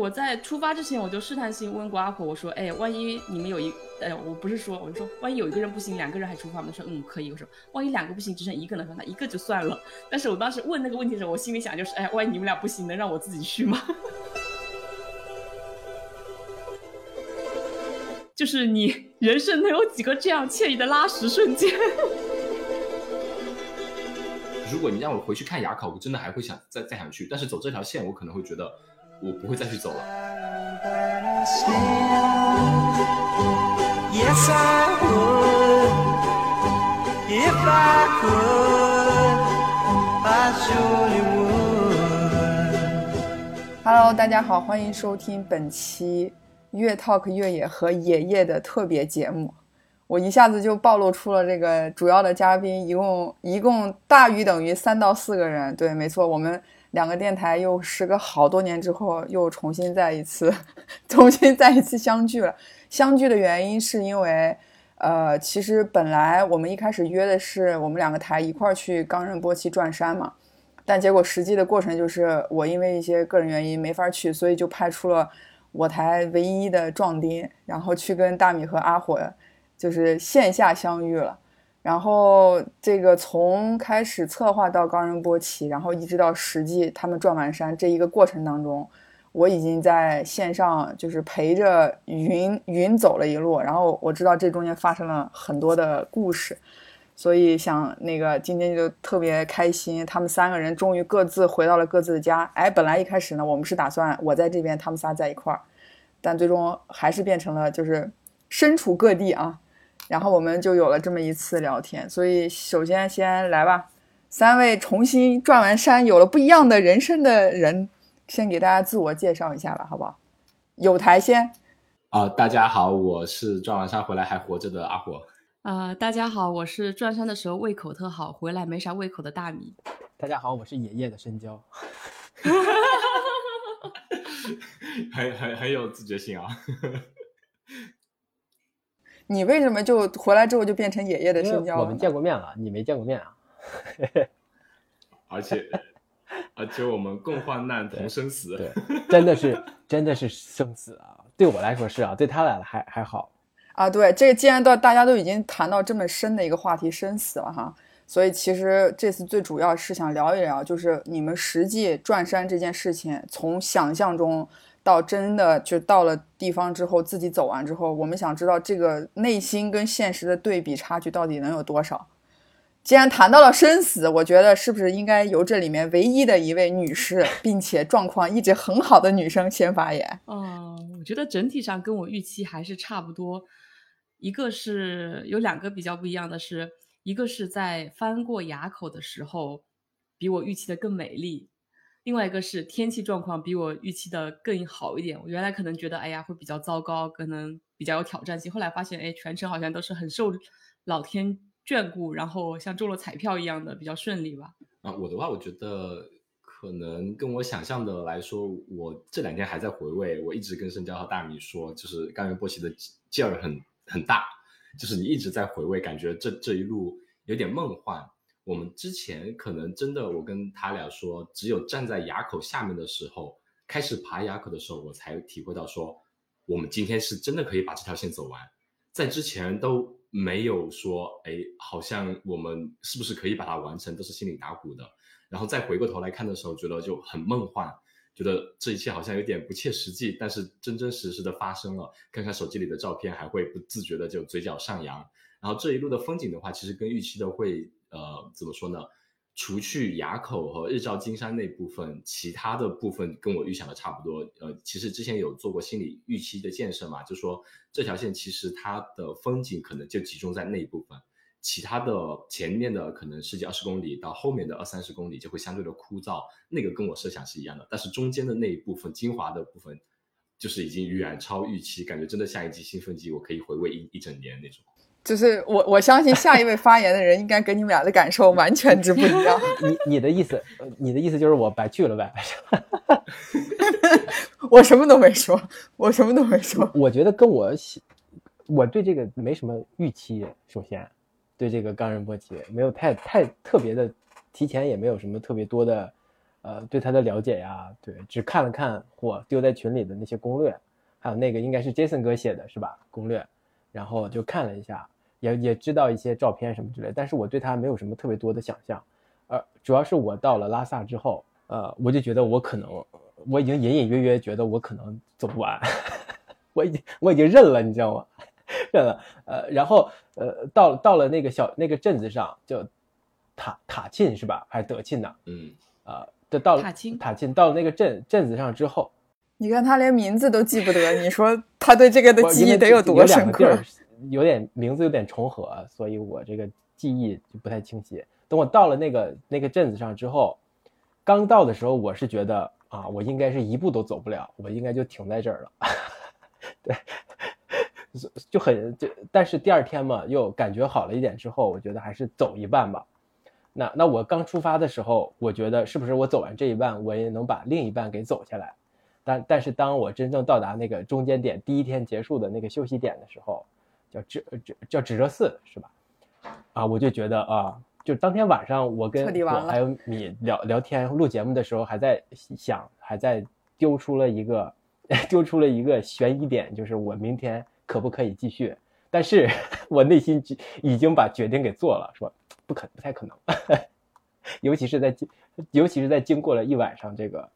我在出发之前，我就试探性问过阿婆，我说，哎，万一你们有一，哎，我不是说，我就说，万一有一个人不行，两个人还出发吗？他说，嗯，可以。我说，万一两个不行，只剩一个人，说那一个就算了。但是我当时问那个问题的时候，我心里想就是，哎，万一你们俩不行，能让我自己去吗？就是你人生能有几个这样惬意的拉屎瞬间？如果你让我回去看牙口，我真的还会想再再想去。但是走这条线，我可能会觉得我不会再去走了。Hello，大家好，欢迎收听本期。越 talk 越野和野夜的特别节目，我一下子就暴露出了这个主要的嘉宾，一共一共大于等于三到四个人。对，没错，我们两个电台又时隔好多年之后又重新再一次，重新再一次相聚了。相聚的原因是因为，呃，其实本来我们一开始约的是我们两个台一块儿去冈仁波齐转山嘛，但结果实际的过程就是我因为一些个人原因没法去，所以就派出了。我台唯一的壮丁，然后去跟大米和阿火，就是线下相遇了。然后这个从开始策划到冈仁波齐，然后一直到实际他们转完山这一个过程当中，我已经在线上就是陪着云云走了一路。然后我知道这中间发生了很多的故事。所以想那个今天就特别开心，他们三个人终于各自回到了各自的家。哎，本来一开始呢，我们是打算我在这边，他们仨在一块儿，但最终还是变成了就是身处各地啊。然后我们就有了这么一次聊天。所以首先先来吧，三位重新转完山，有了不一样的人生的人，先给大家自我介绍一下吧，好不好？有台先啊，大家好，我是转完山回来还活着的阿火。啊，大家好，我是转山的时候胃口特好，回来没啥胃口的大米。大家好，我是爷爷的深交。很很很有自觉性啊！你为什么就回来之后就变成爷爷的深交了？我们见过面了，你没见过面啊？而且 而且我们共患难同生死，对，真的是真的是生死啊！对我来说是啊，对他俩还还好。啊，对，这个既然到大家都已经谈到这么深的一个话题，生死了哈，所以其实这次最主要是想聊一聊，就是你们实际转山这件事情，从想象中到真的就到了地方之后，自己走完之后，我们想知道这个内心跟现实的对比差距到底能有多少。既然谈到了生死，我觉得是不是应该由这里面唯一的一位女士，并且状况一直很好的女生先发言？嗯，我觉得整体上跟我预期还是差不多。一个是有两个比较不一样的是，一个是在翻过垭口的时候，比我预期的更美丽；另外一个是天气状况比我预期的更好一点。我原来可能觉得，哎呀，会比较糟糕，可能比较有挑战性。后来发现，哎，全程好像都是很受老天眷顾，然后像中了彩票一样的比较顺利吧。啊，我的话，我觉得可能跟我想象的来说，我这两天还在回味。我一直跟深交和大米说，就是甘源波奇的劲儿很。很大，就是你一直在回味，感觉这这一路有点梦幻。我们之前可能真的，我跟他俩说，只有站在垭口下面的时候，开始爬垭口的时候，我才体会到说，我们今天是真的可以把这条线走完。在之前都没有说，哎，好像我们是不是可以把它完成，都是心里打鼓的。然后再回过头来看的时候，觉得就很梦幻。觉得这一切好像有点不切实际，但是真真实实的发生了。看看手机里的照片，还会不自觉的就嘴角上扬。然后这一路的风景的话，其实跟预期的会呃怎么说呢？除去垭口和日照金山那部分，其他的部分跟我预想的差不多。呃，其实之前有做过心理预期的建设嘛，就说这条线其实它的风景可能就集中在那一部分。其他的前面的可能十几二十公里到后面的二三十公里就会相对的枯燥，那个跟我设想是一样的。但是中间的那一部分精华的部分，就是已经远超预期，感觉真的像一剂兴奋剂，我可以回味一一整年那种。就是我我相信下一位发言的人应该跟你们俩的感受完全之不一样。你你的意思，你的意思就是我白去了呗？我什么都没说，我什么都没说。我觉得跟我我对这个没什么预期，首先。对这个冈仁波齐没有太太特别的提前，也没有什么特别多的呃，对他的了解呀，对，只看了看我丢在群里的那些攻略，还有那个应该是 Jason 哥写的是吧？攻略，然后就看了一下，也也知道一些照片什么之类，但是我对它没有什么特别多的想象，呃，主要是我到了拉萨之后，呃，我就觉得我可能，我已经隐隐约约觉得我可能走不完，我已经我已经认了，你知道吗？认了，呃，然后呃，到到了那个小那个镇子上，叫塔塔沁是吧？还是德沁呢？嗯，啊，就到了塔沁塔沁到了那个镇镇子上之后，你看他连名字都记不得，你说他对这个的记忆得有多深刻个地儿？有点名字有点重合，所以我这个记忆就不太清晰。等我到了那个那个镇子上之后，刚到的时候，我是觉得啊，我应该是一步都走不了，我应该就停在这儿了。对，就就很就，但是第二天嘛，又感觉好了一点之后，我觉得还是走一半吧。那那我刚出发的时候，我觉得是不是我走完这一半，我也能把另一半给走下来？但但是当我真正到达那个中间点，第一天结束的那个休息点的时候，叫指指叫指热寺是吧？啊，我就觉得啊，就当天晚上我跟我还有米聊聊天录节目的时候，还在想，还在丢出了一个 丢出了一个悬疑点，就是我明天可不可以继续？但是 我内心已经把决定给做了，说不可不太可能，尤其是在经尤其是在经过了一晚上这个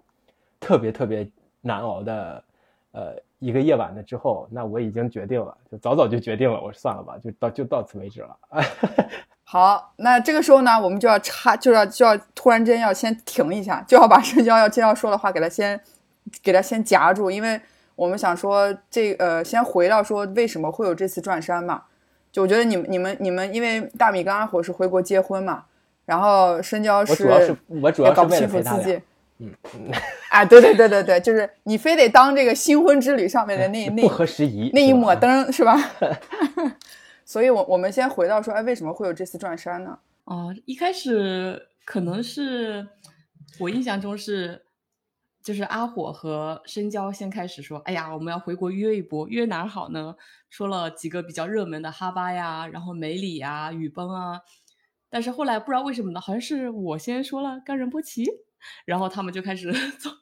特别特别难熬的呃一个夜晚的之后，那我已经决定了，就早早就决定了，我说算了吧，就到就到此为止了。好，那这个时候呢，我们就要插，就要就要突然间要先停一下，就要把深交要接要说的话给他先给他先夹住，因为我们想说这呃，先回到说为什么会有这次转山嘛。就我觉得你们你们你们，因为大米跟阿火是回国结婚嘛，然后深交我主要是我主要是为也搞不清楚了陪他俩自己，，嗯，啊，对对对对对，就是你非得当这个新婚之旅上面的那那不合时宜那一抹灯是吧？所以我我们先回到说，哎，为什么会有这次转山呢？哦，一开始可能是我印象中是，就是阿火和深交先开始说，哎呀，我们要回国约一波，约哪儿好呢？说了几个比较热门的哈巴呀，然后梅里呀、雨崩啊，但是后来不知道为什么呢，好像是我先说了冈仁波齐，然后他们就开始 做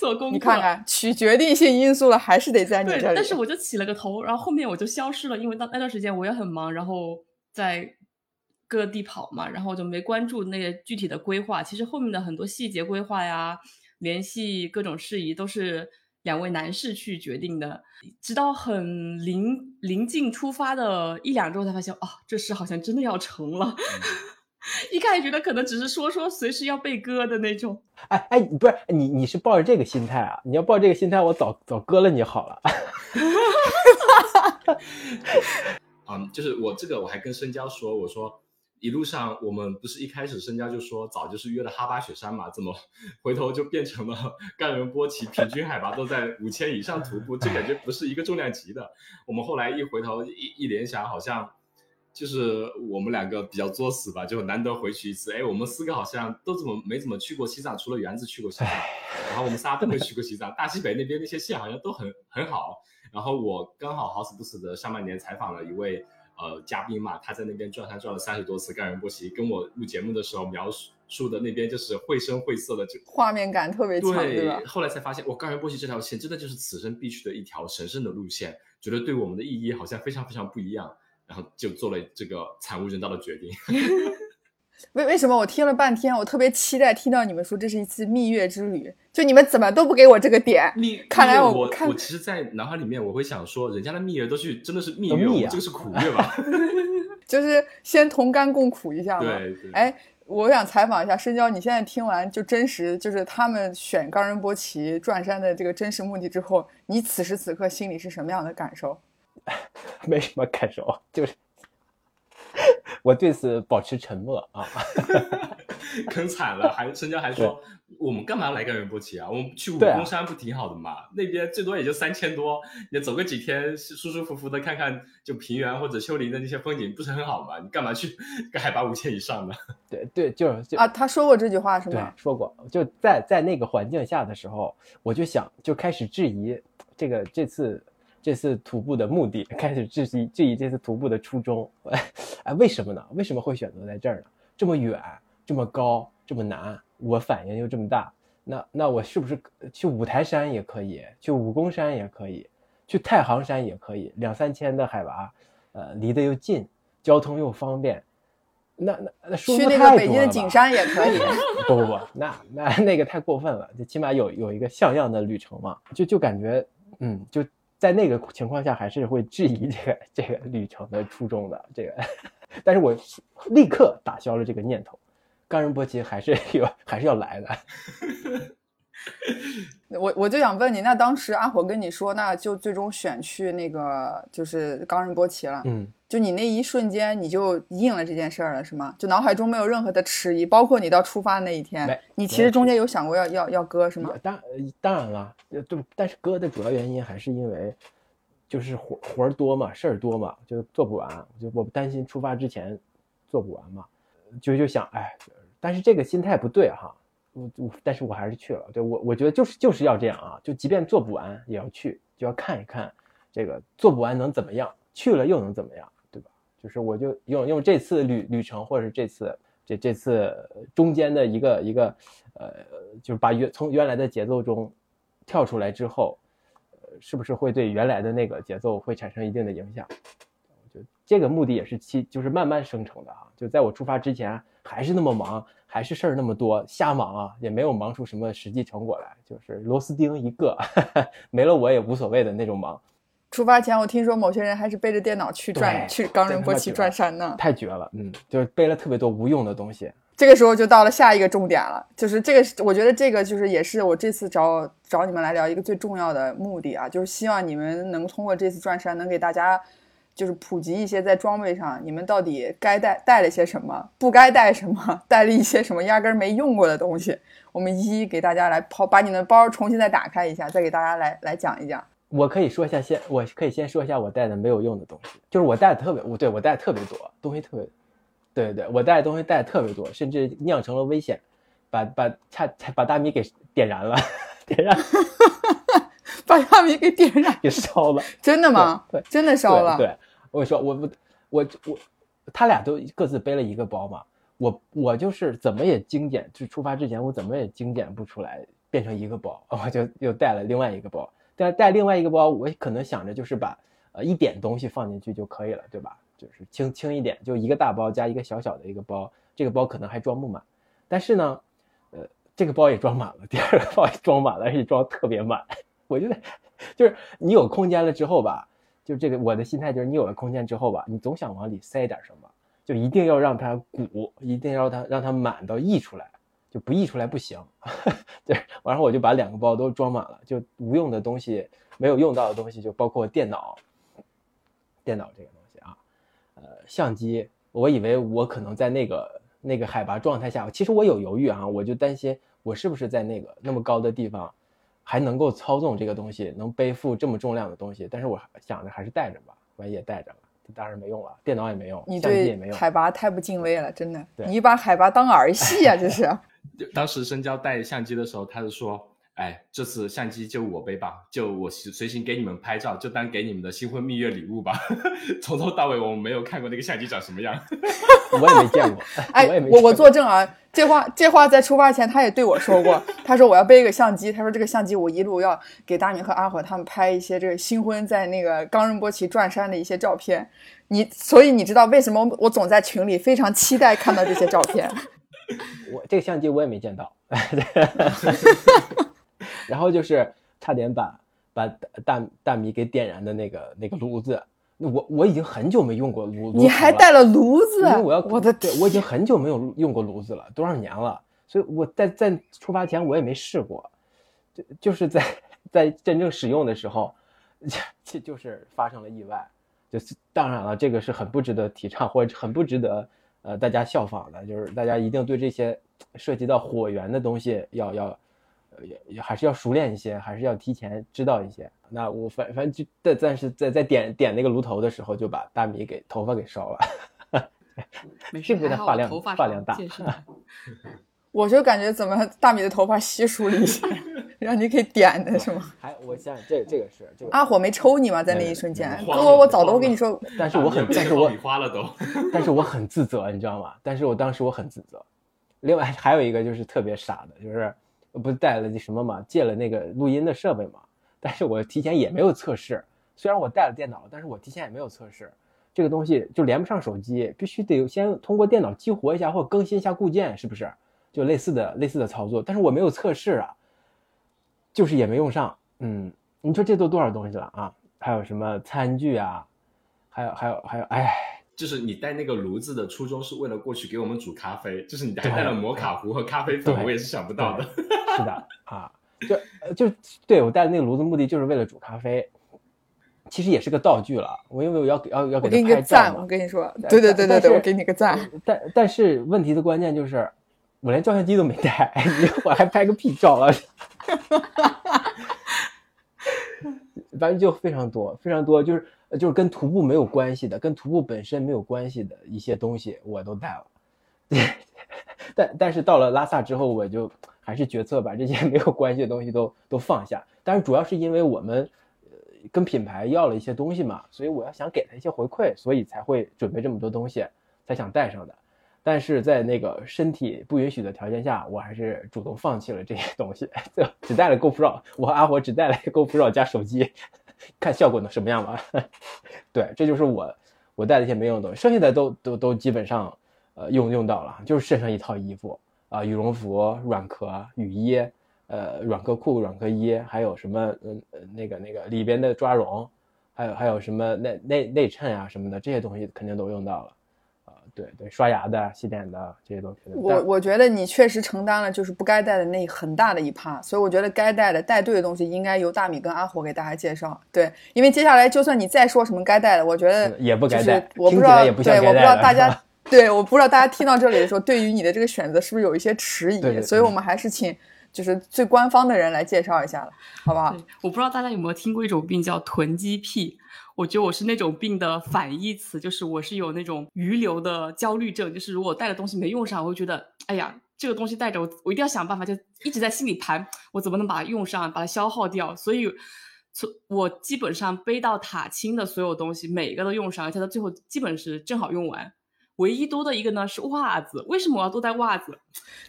做功课。你看看，取决定性因素了，还是得在你对，这里。但是我就起了个头，然后后面我就消失了，因为到那段时间我也很忙，然后在各地跑嘛，然后我就没关注那个具体的规划。其实后面的很多细节规划呀，联系各种事宜都是两位男士去决定的。直到很临临近出发的一两周才发现，啊，这事好像真的要成了。一开始觉得可能只是说说，随时要被割的那种。哎哎，不是你你是抱着这个心态啊？你要抱着这个心态，我早早割了你好了。嗯，就是我这个我还跟深交说，我说一路上我们不是一开始深交就说早就是约的哈巴雪山嘛，怎么回头就变成了干仁波齐，平均海拔都在五千以上徒步，这感觉不是一个重量级的。我们后来一回头一一联想，好像就是我们两个比较作死吧，就难得回去一次。哎，我们四个好像都怎么没怎么去过西藏，除了园子去过西藏，然后我们仨都没去过西藏。大西北那边那些线好像都很很好。然后我刚好好死不死的上半年采访了一位呃嘉宾嘛，他在那边转山转了三十多次冈仁波齐，跟我录节目的时候描述的那边就是绘声绘色的，就画面感特别强，对吧对，？后来才发现，哇，冈仁波齐这条线真的就是此生必去的一条神圣的路线，觉得对我们的意义好像非常非常不一样，然后就做了这个惨无人道的决定。为为什么我听了半天，我特别期待听到你们说这是一次蜜月之旅？就你们怎么都不给我这个点？蜜，看来我我看其实，在脑海里面我会想说，人家的蜜月都去真的是蜜月，蜜啊我这个是苦月吧？就是先同甘共苦一下嘛。对对。哎，我想采访一下深交，你现在听完就真实，就是他们选冈仁波齐转山的这个真实目的之后，你此时此刻心里是什么样的感受？没什么感受，就是 我对此保持沉默啊。坑惨了，还深交还说我们干嘛来冈仁波齐啊？我们去武功山不挺好的嘛？那边最多也就三千多，你走个几天，舒舒服服的看看就平原或者丘陵的那些风景，不是很好吗？你干嘛去个海拔五千以上的？对对，就是啊，他说过这句话是对吗？说过，就在在那个环境下的时候，我就想就开始质疑这个这次这次徒步的目的，开始质疑质疑这次徒步的初衷。哎，为什么呢？为什么会选择在这儿呢？这么远，这么高，这么难，我反应又这么大，那那我是不是去五台山也可以，去武功山也可以，去太行山也可以，两三千的海拔，呃，离得又近，交通又方便，那那那舒服去那太多了吧个北京的景山也可以。不不不，那那那个太过分了，就起码有有一个像样的旅程嘛，就就感觉，嗯，就在那个情况下，还是会质疑这个这个旅程的初衷的。这个，但是我立刻打消了这个念头，冈仁波齐还是有还是要来的。我我就想问你，那当时阿火跟你说，那就最终选去那个就是冈仁波齐了。嗯，就你那一瞬间，你就应了这件事儿了，是吗？就脑海中没有任何的迟疑，包括你到出发那一天没，你其实中间有想过要要要割是吗？当呃当然了，呃对，但是割的主要原因还是因为就是活活儿多嘛，事儿多嘛，就做不完，就我担心出发之前做不完嘛，就就想哎，但是这个心态不对哈，我但是我还是去了，对我我觉得就是就是要这样啊，就即便做不完也要去，就要看一看这个做不完能怎么样，去了又能怎么样，对吧？就是我就用用这次旅旅程或者是这次这这次中间的一个一个呃，就是把原从原来的节奏中跳出来之后，呃，是不是会对原来的那个节奏会产生一定的影响？就这个目的也是期就是慢慢生成的啊。就在我出发之前还是那么忙，还是事儿那么多，瞎忙啊，也没有忙出什么实际成果来，就是螺丝钉一个，没了我也无所谓的那种忙。出发前，我听说某些人还是背着电脑去转去冈仁波齐转山呢。太绝了，嗯，就是背了特别多无用的东西。这个时候就到了下一个重点了，就是这个，我觉得这个就是也是我这次找找你们来聊一个最重要的目的啊，就是希望你们能通过这次转山，能给大家就是普及一些在装备上你们到底该带带了些什么，不该带什么，带了一些什么压根儿没用过的东西，我们一一给大家来抛，把你们的包重新再打开一下，再给大家来来讲一讲。我可以说一下先，我可以先说一下我带的没有用的东西，就是我带的特别，我对我带的特别多东西，特别，对对对，我带的东西带的特别多，甚至酿成了危险，把把差把大米给点燃了，点燃 把大米给点燃，给烧了，真的吗？对，真的烧了。对，对我跟你说，我我我我，他俩都各自背了一个包嘛，我我就是怎么也精简，就出发之前我怎么也精简不出来，变成一个包，我就又带了另外一个包，但带另外一个包，我可能想着就是把呃一点东西放进去就可以了，对吧？就是轻轻一点，就一个大包加一个小小的一个包，这个包可能还装不满，但是呢，呃，这个包也装满了，第二个包也装满了，而且装特别满，我觉得就是你有空间了之后吧。就这个，我的心态就是，你有了空间之后吧，你总想往里塞点什么，就一定要让它鼓，一定要让它让它满到溢出来，就不溢出来不行。对，然后我就把两个包都装满了，就无用的东西，没有用到的东西，就包括电脑，电脑这个东西啊，呃，相机，我以为我可能在那个那个海拔状态下，其实我有犹豫啊，我就担心我是不是在那个那么高的地方。还能够操纵这个东西，能背负这么重量的东西，但是我想着还是带着吧，万一也带着了，当然没用了，电脑也没用，你相机也没用。对海拔太不敬畏了，真的，你把海拔当儿戏啊，这是。当时深交带相机的时候，他就说：“哎，这次相机就我背吧，就我随随行给你们拍照，就当给你们的新婚蜜月礼物吧。”从头到尾我们没有看过那个相机长什么样。我也没见过，哎，我也没我我作证啊，这话这话在出发前他也对我说过，他说我要背一个相机，他说这个相机我一路要给大明和阿火他们拍一些这个新婚在那个冈仁波齐转山的一些照片。你所以你知道为什么我总在群里非常期待看到这些照片？我这个相机我也没见到，然后就是差点把把大大米给点燃的那个那个炉子，那我我已经很久没用过炉，你还带了炉子因为我要，我的对我已经很久没有用过炉子了，多少年了，所以我在在出发前我也没试过，就就是在在真正使用的时候，就就是发生了意外，就是当然了，这个是很不值得提倡或者很不值得呃大家效仿的，就是大家一定对这些涉及到火源的东西要要呃也也还是要熟练一些，还是要提前知道一些。那我反反正就但但是在在点点那个炉头的时候，就把大米给头发给烧了。没事，幸亏他发量发量大 我就感觉怎么大米的头发稀疏了一些，让你给点的是吗？还我想想，这这个是这个，阿火没抽你吗？在那一瞬间，慌哥，了我早都跟你说，但是我很，但是我成爆米花了都。但是我很自责，你知道吗？但是我当时我很自责。另外还有一个就是特别傻的，就是不是带了那什么嘛，借了那个录音的设备嘛，但是我提前也没有测试。虽然我带了电脑，但是我提前也没有测试。这个东西就连不上手机，必须得先通过电脑激活一下或更新一下固件，是不是？就类似的类似的操作，但是我没有测试啊，就是也没用上。嗯，你说这都多少东西了啊？还有什么餐具啊？还有还有还有，哎，就是你带那个炉子的初衷是为了过去给我们煮咖啡，就是你还带了摩卡壶和咖啡粉，我也是想不到的。是的啊，就就对我带的那个炉子目的就是为了煮咖啡。其实也是个道具了，我因为我要要要给他拍照我跟你说，对对对对对，我给你个赞。但但是问题的关键就是，我连照相机都没带，我还拍个屁照啊！反正就非常多非常多，就是就是跟徒步没有关系的，跟徒步本身没有关系的一些东西我都带了。但但是到了拉萨之后，我就还是决策把这些没有关系的东西都都放下。但是主要是因为我们呃。跟品牌要了一些东西嘛，所以我要想给他一些回馈，所以才会准备这么多东西，才想带上的。但是在那个身体不允许的条件下，我还是主动放弃了这些东西，就只带了 GoPro。我和阿火只带了 GoPro 加手机，看效果能什么样吧。对，这就是我我带的一些没用的东西，剩下的都都都基本上呃用用到了，就是身上一套衣服啊，羽绒服、软壳、雨衣。呃，软壳裤、软壳衣，还有什么？嗯呃，那个那个里边的抓绒，还有还有什么内内内衬啊什么的，这些东西肯定都用到了。啊，对对，刷牙的、洗脸的这些东西。我我觉得你确实承担了就是不该带的那很大的一趴，所以我觉得该带的带对的东西应该由大米跟阿火给大家介绍。对，因为接下来就算你再说什么该带的，我觉得也不该带。我不知道，对，我不知道大家，对，我不知道大家听到这里的时候，对于你的这个选择是不是有一些迟疑？所以我们还是请。就是最官方的人来介绍一下了，好不好？我不知道大家有没有听过一种病叫囤积癖，我觉得我是那种病的反义词，就是我是有那种余留的焦虑症，就是如果带的东西没用上，我会觉得，哎呀，这个东西带着我，我一定要想办法，就一直在心里盘，我怎么能把它用上，把它消耗掉。所以，从我基本上背到塔青的所有东西，每一个都用上，而且到最后基本是正好用完。唯一多的一个呢是袜子，为什么我要多带袜子？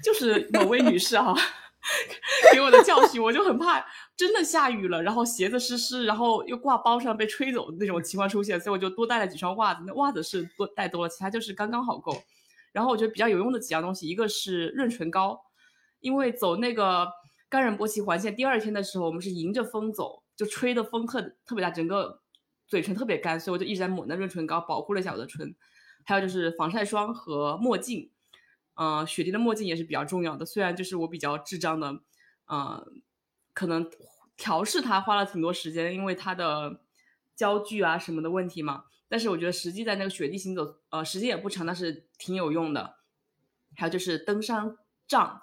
就是某位女士哈。给我的教训，我就很怕真的下雨了，然后鞋子湿湿，然后又挂包上被吹走的那种情况出现，所以我就多带了几双袜子。那袜子是多带多了，其他就是刚刚好够。然后我觉得比较有用的几样东西，一个是润唇膏，因为走那个甘仁波齐环线第二天的时候，我们是迎着风走，就吹的风特特别大，整个嘴唇特别干，所以我就一直在抹那润唇膏，保护了一下我的唇。还有就是防晒霜和墨镜。嗯，雪地的墨镜也是比较重要的。虽然就是我比较智障的，嗯，可能调试它花了挺多时间，因为它的焦距啊什么的问题嘛。但是我觉得实际在那个雪地行走，呃，时间也不长，但是挺有用的。还有就是登山杖，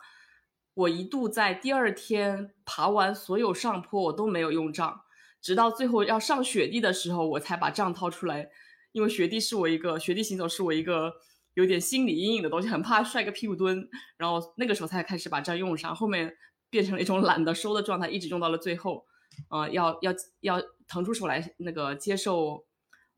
我一度在第二天爬完所有上坡，我都没有用杖，直到最后要上雪地的时候，我才把杖掏出来，因为雪地是我一个雪地行走是我一个。有点心理阴影的东西，很怕摔个屁股蹲，然后那个时候才开始把这用上，后面变成了一种懒得收的状态，一直用到了最后，呃，要要要腾出手来那个接受，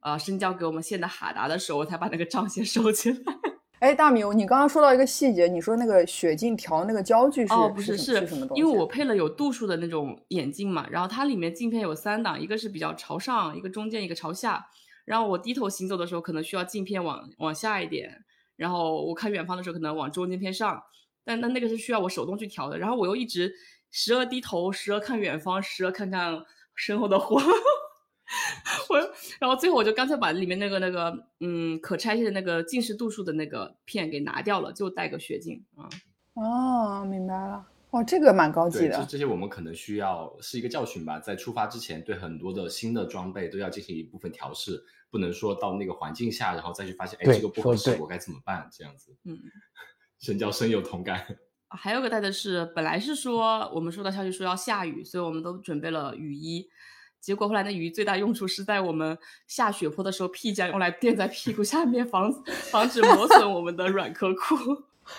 呃，深交给我们献的哈达的时候，我才把那个账先收起来。哎，大米，你刚刚说到一个细节，你说那个雪镜调那个焦距是哦，不是是什么东西？因为我配了有度数的那种眼镜嘛，然后它里面镜片有三档，一个是比较朝上，一个中间，一个朝下，然后我低头行走的时候，可能需要镜片往往下一点。然后我看远方的时候，可能往中间偏上，但那那个是需要我手动去调的。然后我又一直时而低头，时而看远方，时而看看身后的火。我，然后最后我就干脆把里面那个那个嗯可拆卸的那个近视度数的那个片给拿掉了，就戴个雪镜啊。哦，明白了。哦，这个蛮高级的。这这些我们可能需要是一个教训吧，在出发之前，对很多的新的装备都要进行一部分调试。不能说到那个环境下，然后再去发现，哎，这个不合适，我该怎么办？这样子，嗯，深交深有同感。还有个带的是，本来是说我们收到消息说要下雨，所以我们都准备了雨衣。结果后来那雨衣最大用处是在我们下雪坡的时候，屁浆用来垫在屁股下面，防防止磨损我们的软壳裤。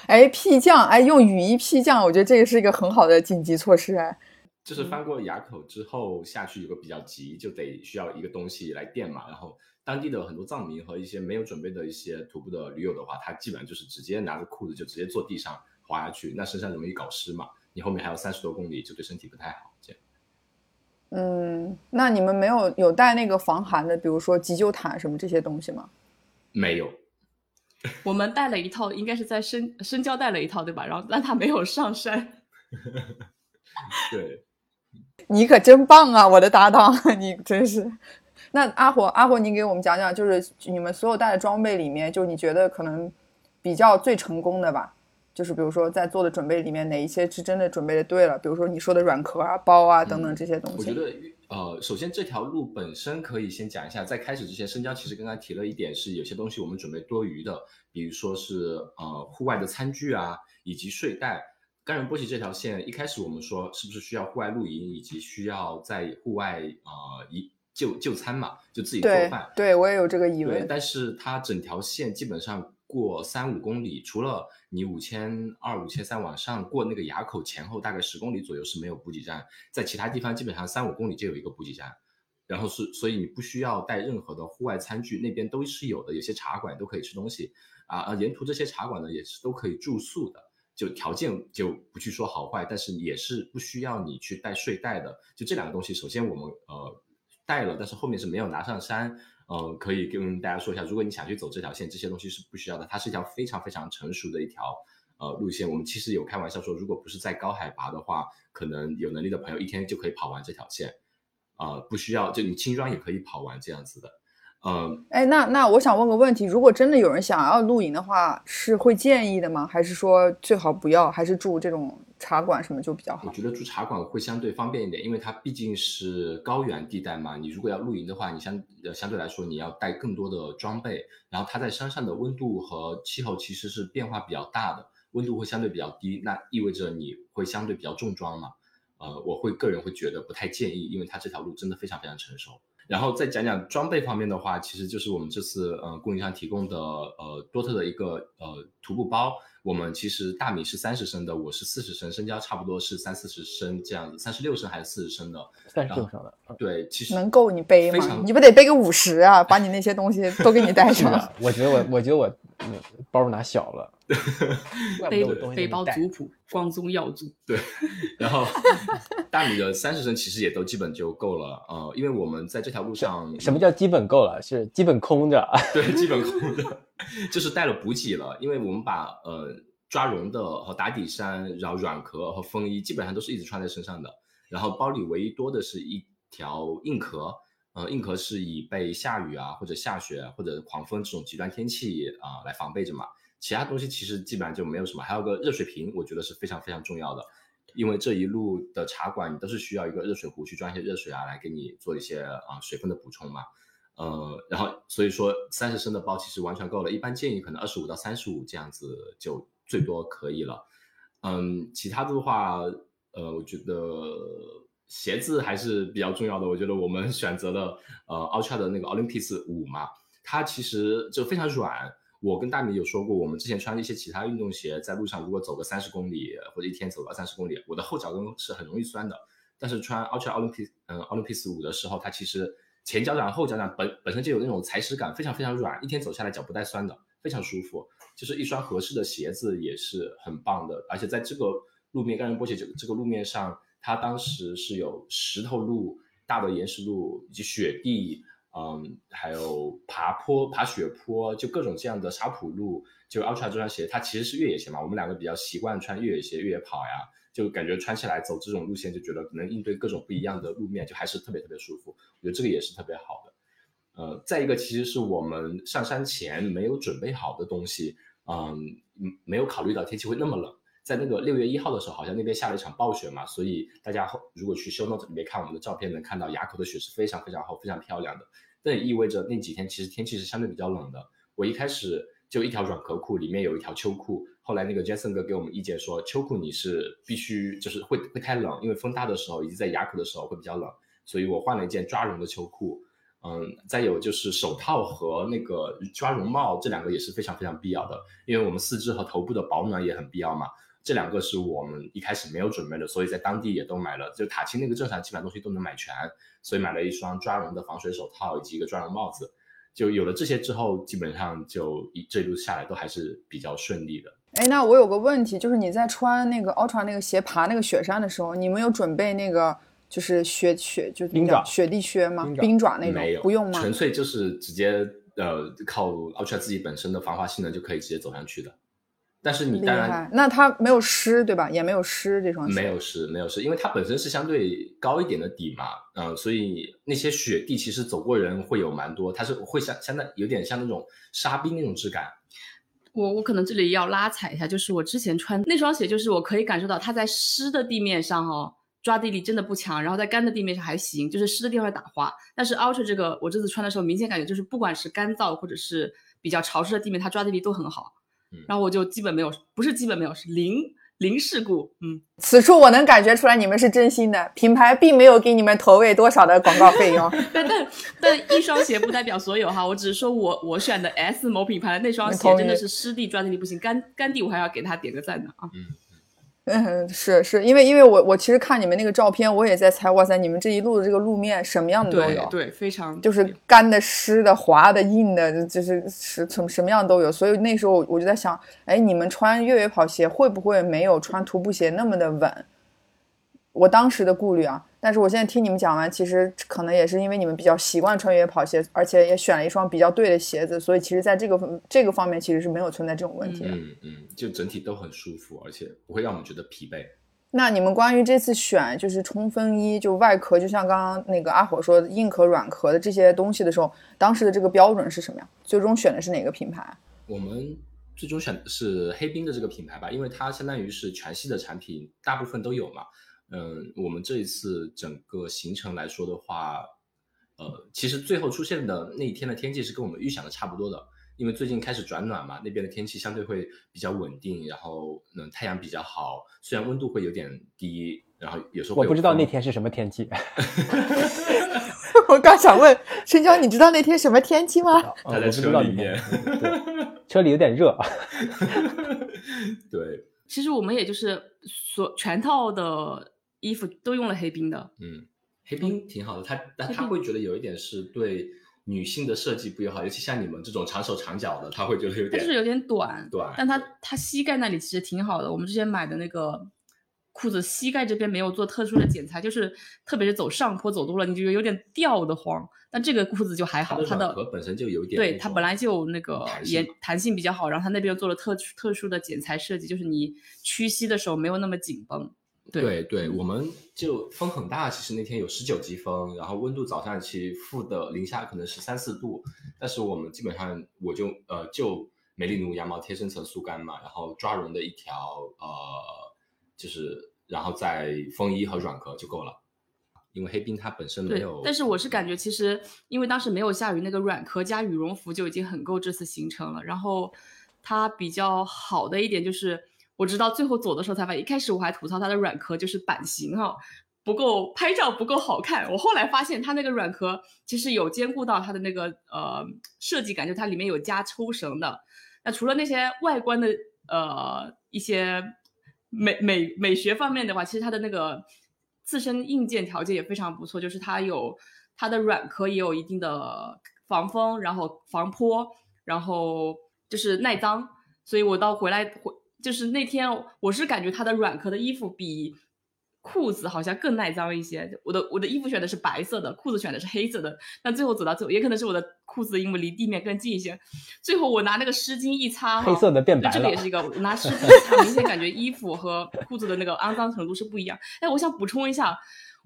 哎，屁降，哎，用雨衣屁降，我觉得这个是一个很好的紧急措施。哎，就是翻过垭口之后下去有个比较急，就得需要一个东西来垫嘛，然后。当地的很多藏民和一些没有准备的一些徒步的驴友的话，他基本上就是直接拿着裤子就直接坐地上滑下去，那身上容易搞湿嘛，你后面还有三十多公里，就对身体不太好。这样。嗯，那你们没有有带那个防寒的，比如说急救毯什么这些东西吗？没有。我们带了一套，应该是在深深交带了一套，对吧？然后但他没有上山。对，你可真棒啊，我的搭档，你真是。那阿火，阿火，你给我们讲讲，就是你们所有带的装备里面，就你觉得可能比较最成功的吧？就是比如说在做的准备里面，哪一些是真的准备的对了？比如说你说的软壳啊、包啊等等这些东西。我觉得，呃，首先这条路本身可以先讲一下，在开始之前，深交其实刚刚提了一点，是有些东西我们准备多余的，比如说是呃户外的餐具啊，以及睡袋。甘仁波齐这条线一开始我们说是不是需要户外露营，以及需要在户外呃一就就餐嘛，就自己做饭。对，我也有这个疑问。但是它整条线基本上过三五公里，除了你五千二、五千三往上过那个垭口前后大概十公里左右是没有补给站，在其他地方基本上三五公里就有一个补给站。然后是，所以你不需要带任何的户外餐具，那边都是有的，有些茶馆都可以吃东西啊啊，沿途这些茶馆呢也是都可以住宿的。就条件就不去说好坏，但是也是不需要你去带睡袋的。就这两个东西，首先我们呃带了，但是后面是没有拿上山。呃，可以跟大家说一下，如果你想去走这条线，这些东西是不需要的。它是一条非常非常成熟的一条呃路线。我们其实有开玩笑说，如果不是在高海拔的话，可能有能力的朋友一天就可以跑完这条线，啊，不需要就你轻装也可以跑完这样子的。嗯，哎，那那我想问个问题，如果真的有人想要露营的话，是会建议的吗？还是说最好不要，还是住这种茶馆什么就比较好？我觉得住茶馆会相对方便一点，因为它毕竟是高原地带嘛。你如果要露营的话，你相相对来说你要带更多的装备，然后它在山上的温度和气候其实是变化比较大的，温度会相对比较低，那意味着你会相对比较重装嘛。呃，我会个人会觉得不太建议，因为它这条路真的非常非常成熟。然后再讲讲装备方面的话，其实就是我们这次呃供应商提供的呃多特的一个呃徒步包。我们其实大米是三十升的，我是四十升，生姜差不多是三四十升这样子，三十六升还是四十升的？三十六升的。对，其实能够你背吗？你不得背个五十啊？把你那些东西都给你带上。我觉得我我觉得我包拿小了。背背包族谱，光宗耀祖。对，然后 大米的三十升其实也都基本就够了呃，因为我们在这条路上，什么叫基本够了？是基本空着。对，基本空着，就是带了补给了。因为我们把呃抓绒的和打底衫，然后软壳和风衣基本上都是一直穿在身上的。然后包里唯一多的是一条硬壳，呃，硬壳是以被下雨啊或者下雪或者狂风这种极端天气啊来防备着嘛。其他东西其实基本上就没有什么，还有个热水瓶，我觉得是非常非常重要的，因为这一路的茶馆你都是需要一个热水壶去装一些热水啊，来给你做一些啊水分的补充嘛。呃，然后所以说三十升的包其实完全够了，一般建议可能二十五到三十五这样子就最多可以了。嗯，其他的话，呃，我觉得鞋子还是比较重要的。我觉得我们 选择了呃 Ultra 的那个 Olympus 五嘛，它其实就非常软。我跟大米有说过，我们之前穿一些其他运动鞋，在路上如果走个三十公里或者一天走个三十公里，我的后脚跟是很容易酸的。但是穿 Ultra Olympus 嗯 Olympus 五的时候，它其实前脚掌后脚掌本本身就有那种踩屎感，非常非常软，一天走下来脚不带酸的，非常舒服。就是一双合适的鞋子也是很棒的。而且在这个路面，甘仁波鞋这这个路面上，它当时是有石头路、大的岩石路以及雪地。嗯，还有爬坡、爬雪坡，就各种这样的沙土路。就 Ultra 这双鞋，它其实是越野鞋嘛。我们两个比较习惯穿越野鞋、越野跑呀，就感觉穿起来走这种路线，就觉得能应对各种不一样的路面，就还是特别特别舒服。我觉得这个也是特别好的。呃，再一个，其实是我们上山前没有准备好的东西，嗯，没有考虑到天气会那么冷。在那个六月一号的时候，好像那边下了一场暴雪嘛，所以大家如果去 show note 里面看我们的照片，能看到垭口的雪是非常非常厚、非常漂亮的。这也意味着那几天其实天气是相对比较冷的。我一开始就一条软壳裤，里面有一条秋裤。后来那个 Jason 哥给我们意见说，秋裤你是必须就是会会太冷，因为风大的时候以及在垭口的时候会比较冷，所以我换了一件抓绒的秋裤。嗯，再有就是手套和那个抓绒帽，这两个也是非常非常必要的，因为我们四肢和头部的保暖也很必要嘛。这两个是我们一开始没有准备的，所以在当地也都买了。就塔青那个正常基本上东西都能买全，所以买了一双抓绒的防水手套以及一个抓绒帽子。就有了这些之后，基本上就一这一路下来都还是比较顺利的。哎，那我有个问题，就是你在穿那个 Ultra 那个鞋爬那个雪山的时候，你们有准备那个就是雪雪就是冰爪雪地靴吗冰？爪冰爪那没有种不用吗？纯粹就是直接呃靠 Ultra 自己本身的防滑性能就可以直接走上去的。但是你厉当然，那它没有湿对吧？也没有湿这双鞋。没有湿，没有湿，因为它本身是相对高一点的底嘛，嗯、所以那些雪地其实走过人会有蛮多，它是会像相当有点像那种沙冰那种质感。我我可能这里要拉踩一下，就是我之前穿那双鞋，就是我可以感受到它在湿的地面上哦，抓地力真的不强，然后在干的地面上还行，就是湿的地方会打滑。但是 Ultra 这个我这次穿的时候，明显感觉就是不管是干燥或者是比较潮湿的地面，它抓地力都很好。嗯然后我就基本没有，不是基本没有，是零零事故。嗯，此处我能感觉出来你们是真心的，品牌并没有给你们投喂多少的广告费用。但但但一双鞋不代表所有哈，我只是说我我选的 S 某品牌的那双鞋真的是湿地抓地力不行，干干地我还要给他点个赞的啊。嗯，是是因为因为我我其实看你们那个照片，我也在猜，哇塞，你们这一路的这个路面什么样的都有，对对，非常就是干的、湿的、滑的、硬的，就是是什么什么样都有。所以那时候我就在想，哎，你们穿越野跑鞋会不会没有穿徒步鞋那么的稳？我当时的顾虑啊，但是我现在听你们讲完，其实可能也是因为你们比较习惯穿越野跑鞋，而且也选了一双比较对的鞋子，所以其实在这个这个方面其实是没有存在这种问题的。嗯嗯，就整体都很舒服，而且不会让我们觉得疲惫。那你们关于这次选就是冲锋衣，就外壳，就像刚刚那个阿火说的硬壳、软壳的这些东西的时候，当时的这个标准是什么呀？最终选的是哪个品牌？我们最终选的是黑冰的这个品牌吧，因为它相当于是全系的产品，大部分都有嘛。嗯，我们这一次整个行程来说的话，呃，其实最后出现的那一天的天气是跟我们预想的差不多的，因为最近开始转暖嘛，那边的天气相对会比较稳定，然后嗯太阳比较好，虽然温度会有点低，然后有时候会我不知道那天是什么天气，我刚想问春娇，你知道那天什么天气吗？呃 他在车里面天，对，车里有点热。对，其实我们也就是所全套的衣服都用了黑冰的，嗯，黑冰挺好的，他但黑冰他会觉得有一点是对女性的设计不友好，尤其像你们这种长手长脚的，他会觉得有点它就是有点短，短但它它膝盖那里其实挺好的。我们之前买的那个裤子，膝盖这边没有做特殊的剪裁，就是特别是走上坡走多了，你就有点掉的慌。但这个裤子就还好，它它的壳本身就有一点对它本来就那个弹性延弹性比较好，然后它那边又做了特殊特殊的剪裁设计，就是你屈膝的时候没有那么紧绷。对对对，我们就风很大，其实那天有十九级风，然后温度早上其实负的零下可能十三四度，但是我们基本上我就呃就美丽奴羊毛贴身层速干嘛，然后抓绒的一条呃就是然后在风衣和软壳就够了，因为黑冰它本身没有，，但是我是感觉其实因为当时没有下雨，那个软壳加羽绒服就已经很够这次行程了。然后它比较好的一点就是，我直到最后走的时候才发现，一开始我还吐槽它的软壳就是版型哈、不够拍照不够好看。我后来发现它那个软壳其实有兼顾到它的那个呃设计感，就它里面有加抽绳的。那除了那些外观的呃一些美美美学方面的话，其实它的那个自身硬件条件也非常不错，就是它有它的软壳也有一定的防风，然后防泼，然后就是耐脏。所以我到回来回就是那天我是感觉它的软壳的衣服比裤子好像更耐脏一些。我的我的衣服选的是白色的，裤子选的是黑色的，但最后走到最后，也可能是我的裤子因为离地面更近一些，最后我拿那个湿巾一擦，黑色的变白了这个也是一个，我拿湿巾一擦，明显感觉衣服和裤子的那个肮脏程度是不一样。哎，我想补充一下，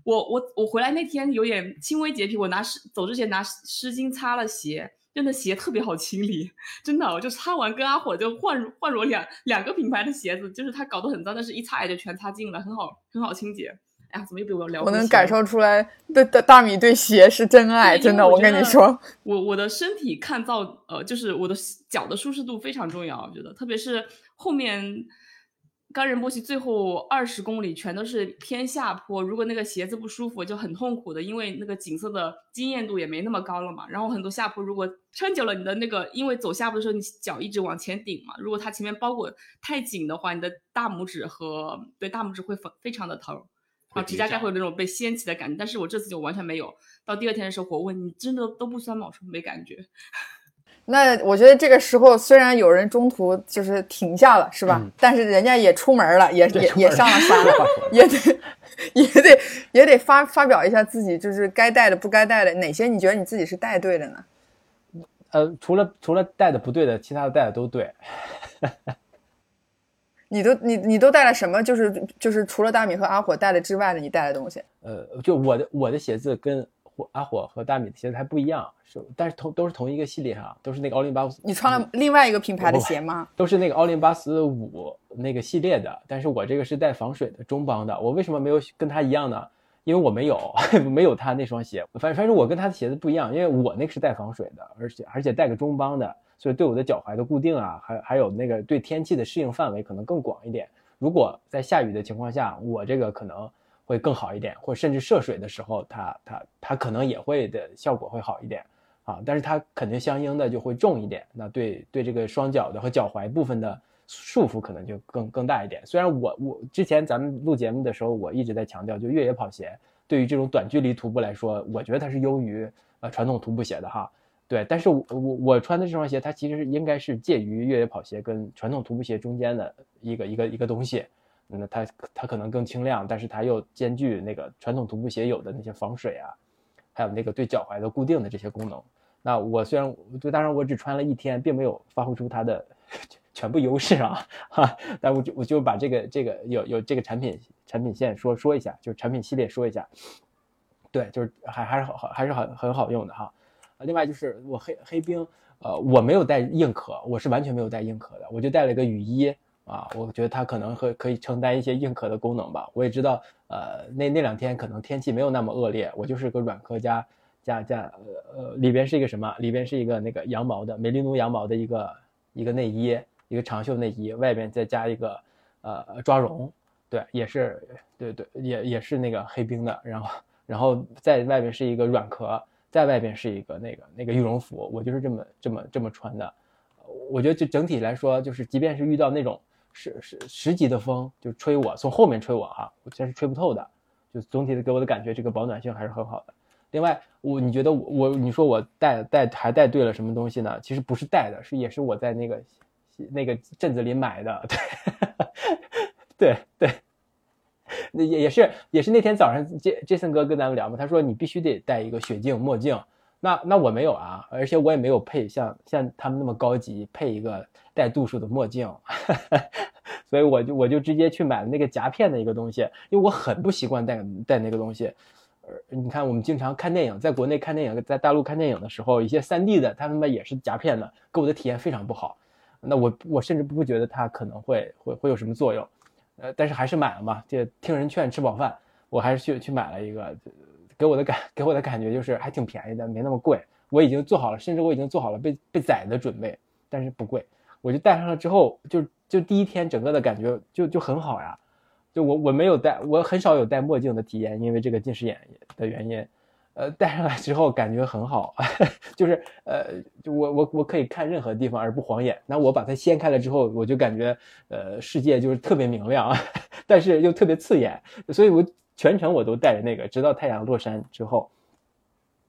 我我我回来那天有点轻微洁癖，我拿湿走之前拿湿湿巾擦了鞋，真的鞋特别好清理，真的，我就擦完跟阿火就换换我两两个品牌的鞋子，就是它搞得很脏，但是一擦也就全擦净了，很好很好清洁。哎呀，怎么又被我聊？我能感受出来，对大大米对鞋是真爱，真的，我跟你说，我我的身体抗造，呃，就是我的脚的舒适度非常重要，我觉得，特别是后面冈仁波齐最后二十公里全都是偏下坡，如果那个鞋子不舒服就很痛苦的，因为那个景色的惊艳度也没那么高了嘛。然后很多下坡如果撑久了，你的那个因为走下坡的时候你脚一直往前顶嘛，如果它前面包裹太紧的话，你的大拇指和对大拇指会非非常的疼。然后指甲盖会有那种被掀起的感觉，但是我这次就完全没有。到第二天的时候，我问你真的都不酸吗？我说没感觉。那我觉得这个时候虽然有人中途就是停下了，是吧？嗯但是人家也出门了，也也也上了山了，也得也得也得发发表一下自己就是该带的不该带的，哪些你觉得你自己是带对的呢？呃，除了除了带的不对的，其他的带的都对。你都你你都带了什么？就是就是除了大米和阿火带的之外的，你带的东西。呃，就我的我的鞋子跟火阿火和大米的鞋子还不一样，是但是同都是同一个系列哈，都是那个奥林巴斯。你穿了另外一个品牌的鞋吗？都是那个奥林巴斯五那个系列的，但是我这个是带防水的中帮的。我为什么没有跟他一样呢？因为我没有 没有他那双鞋。反反正我跟他的鞋子不一样，因为我那个是带防水的，而且而且带个中帮的，所以对我的脚踝的固定啊，还还有那个对天气的适应范围可能更广一点。如果在下雨的情况下，我这个可能会更好一点，或甚至涉水的时候，它它它可能也会的效果会好一点。啊，但是它肯定相应的就会重一点，那对对这个双脚的和脚踝部分的束缚可能就更更大一点。虽然我我之前咱们录节目的时候，我一直在强调，就越野跑鞋对于这种短距离徒步来说，我觉得它是优于呃传统徒步鞋的哈。对，但是我我我穿的这双鞋，它其实应该是介于越野跑鞋跟传统徒步鞋中间的一个一个一个东西。那它它可能更轻量，但是它又兼具那个传统徒步鞋有的那些防水啊，还有那个对脚踝的固定的这些功能。那我虽然就当然我只穿了一天，并没有发挥出它的 全部优势啊，哈，但我就我就把这个这个有有这个产品产品线说说一下，就是产品系列说一下，对，就是还还是好还是很很好用的哈。另外就是我黑黑冰，呃，我没有带硬壳，我是完全没有带硬壳的，我就带了一个雨衣啊，我觉得它可能会可以承担一些硬壳的功能吧。我也知道，呃，那那两天可能天气没有那么恶劣，我就是个软壳加。加加呃，里边是一个什么？里边是一个那个羊毛的美利奴羊毛的一个一个内衣，一个长袖内衣，外边再加一个呃抓绒，对，也是对对，也也是那个黑冰的，然后然后在外边是一个软壳，在外边是一个那个那个羽绒服，我就是这么这么这么穿的。我觉得就整体来说，就是即便是遇到那种十十十级的风，就吹我从后面吹我哈，我这是吹不透的，就总体的给我的感觉，这个保暖性还是很好的。另外，我你觉得我我你说我带带还带对了什么东西呢？其实不是带的，是也是我在那个那个镇子里买的，对 对对，那也也是也是那天早上杰杰森哥跟咱们聊嘛，他说你必须得戴一个雪镜墨镜，那那我没有啊，而且我也没有配像像他们那么高级配一个带度数的墨镜，所以我就我就直接去买了那个夹片的一个东西，因为我很不习惯戴戴那个东西。呃，你看，我们经常看电影，在国内看电影，在大陆看电影的时候，一些三 D 的，他他妈也是夹片的，给我的体验非常不好。那我我甚至不觉得它可能会会会有什么作用，呃，但是还是买了嘛，这听人劝吃饱饭，我还是去去买了一个，给我的感给我的感觉就是还挺便宜的，没那么贵。我已经做好了，甚至我已经做好了被被宰的准备，但是不贵。我就戴上了之后，就就第一天整个的感觉就就很好呀。就我我没有戴，我很少有戴墨镜的体验，因为这个近视眼的原因，呃，戴上来之后感觉很好，就是呃，就我我我可以看任何地方而不晃眼。那我把它掀开了之后，我就感觉呃世界就是特别明亮，但是又特别刺眼，所以我全程我都戴着那个，直到太阳落山之后。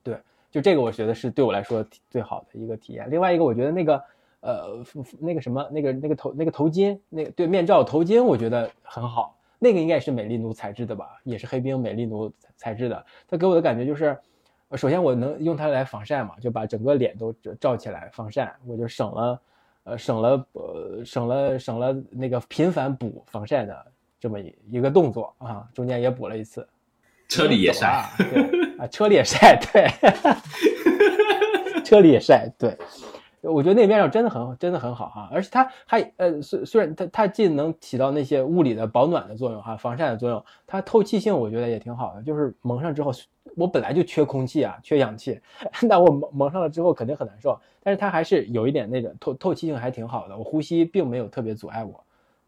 对，就这个我觉得是对我来说最好的一个体验。另外一个，我觉得那个呃那个什么那个那个头那个头巾，那对面罩头巾，我觉得很好。那个应该也是美丽奴材质的吧，也是黑冰美丽奴材质的。它给我的感觉就是，首先我能用它来防晒嘛，就把整个脸都罩起来防晒，我就省了，呃，省了呃，省了省了那个频繁补防晒的这么一一个动作啊，中间也补了一次。车里也晒，对啊，车里也晒，对，车里也晒，对。我觉得那面料真的很真的很好哈，而且它还呃虽虽然它它既能起到那些物理的保暖的作用哈，防晒的作用，它透气性我觉得也挺好的。就是蒙上之后，我本来就缺空气啊，缺氧气，那我蒙蒙上了之后肯定很难受。但是它还是有一点那个透透气性还挺好的，我呼吸并没有特别阻碍我。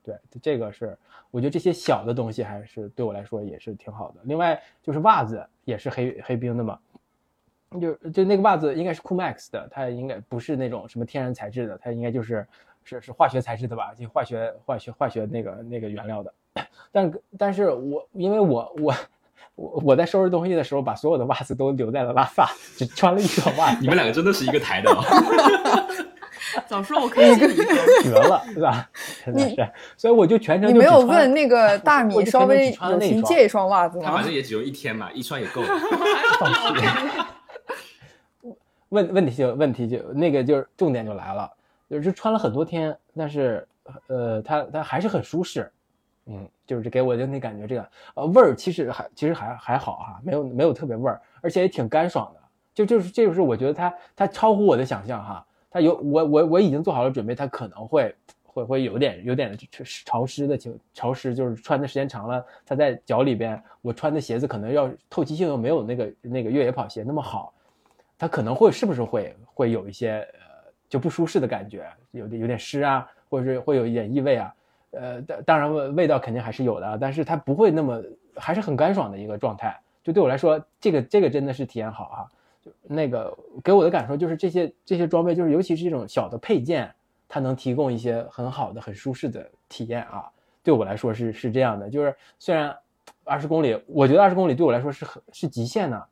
对，这个是我觉得这些小的东西还是对我来说也是挺好的。另外就是袜子也是黑黑冰的嘛。就就那个袜子应该是 Coolmax 的，它应该不是那种什么天然材质的，它应该就是是是化学材质的吧？就化学化学化学那个那个原料的。但但是我因为我我我我在收拾东西的时候，把所有的袜子都留在了拉萨，只穿了一双袜子。你们两个真的是一个台的、哦。早说我可以借你。绝了，是吧？真的是，所以我就全程你没有问那个 大米稍微只穿借一双袜子吗他反？正也只有一天嘛，一双也够了。问问题就问题就那个就是重点就来了，就是穿了很多天，但是呃，它它还是很舒适，嗯，就是给我的那感觉，这个呃味儿其实还其实还还好哈、没有没有特别味儿，而且也挺干爽的，就就是这就是我觉得它它超乎我的想象哈，它有我我我已经做好了准备，它可能会会会有点有点潮湿的情潮湿，就是穿的时间长了，它在脚里边，我穿的鞋子可能要透气性又没有那个那个越野跑鞋那么好，它可能会是不是会会有一些呃就不舒适的感觉，有点有点湿啊，或者是会有一点异味啊，呃，当当然味味道肯定还是有的，但是它不会那么还是很干爽的一个状态。就对我来说，这个这个真的是体验好啊。那个给我的感受就是这些这些装备，就是尤其是这种小的配件，它能提供一些很好的、很舒适的体验啊。对我来说是是这样的，就是虽然二十公里，我觉得二十公里对我来说是很是极限的，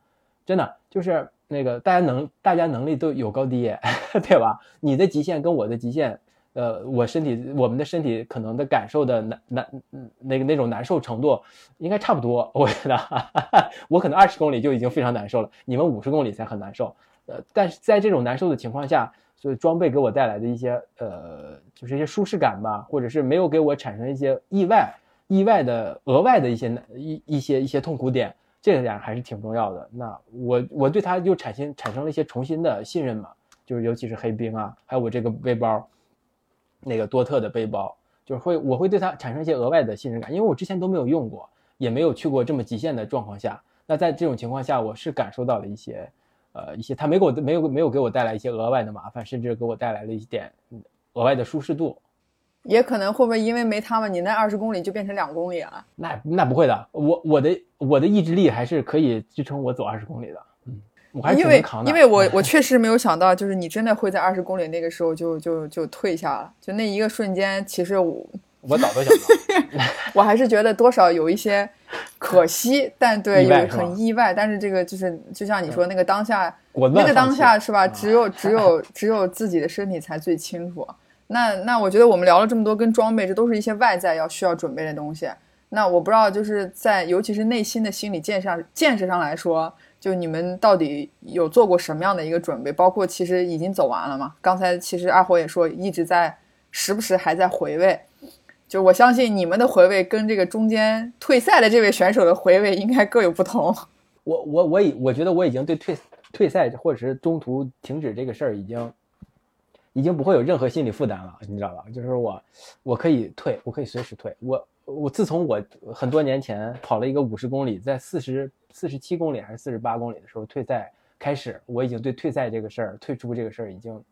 真的就是那个大家能大家能力都有高低，对吧？你的极限跟我的极限，呃，我身体我们的身体可能的感受的难难那个那种难受程度应该差不多，我觉得 我可能二十公里就已经非常难受了，你们五十公里才很难受，呃，但是在这种难受的情况下，所以装备给我带来的一些呃，就是一些舒适感吧，或者是没有给我产生一些意外、意外的额外的一些一一些一些痛苦点，这个点还是挺重要的。那我我对它就产生产生了一些重新的信任嘛，就是尤其是黑冰啊，还有我这个背包，那个多特的背包，就是会我会对它产生一些额外的信任感，因为我之前都没有用过，也没有去过这么极限的状况下。那在这种情况下，我是感受到了一些。呃，一些它没给我没有没有给我带来一些额外的麻烦，甚至给我带来了一点嗯额外的舒适度。也可能会不会因为没他们，你那二十公里就变成两公里了？那那不会的，我我的我的意志力还是可以支撑我走二十公里的。嗯，我还因为。因为我 我确实没有想到，就是你真的会在二十公里那个时候就就就退下了，就那一个瞬间，其实我我早都想到，我还是觉得多少有一些可惜，但对有很意外，但是这个就是就像你说那个当下，那个当下是吧？啊只有只有只有自己的身体才最清楚。那那我觉得我们聊了这么多跟装备，这都是一些外在要需要准备的东西。那我不知道就是在尤其是内心的心理建设上建设上来说，就你们到底有做过什么样的一个准备？包括其实已经走完了嘛？刚才其实二火也说一直在时不时还在回味。就我相信你们的回味跟这个中间退赛的这位选手的回味应该各有不同。我我我已我觉得我已经对退退赛或者是中途停止这个事儿已经已经不会有任何心理负担了，你知道吧？就是我我可以退，我可以随时退。我我自从我很多年前跑了一个五十公里，在四十四十七公里还是四十八公里的时候退赛开始，我已经对退赛这个事儿、退出这个事儿已经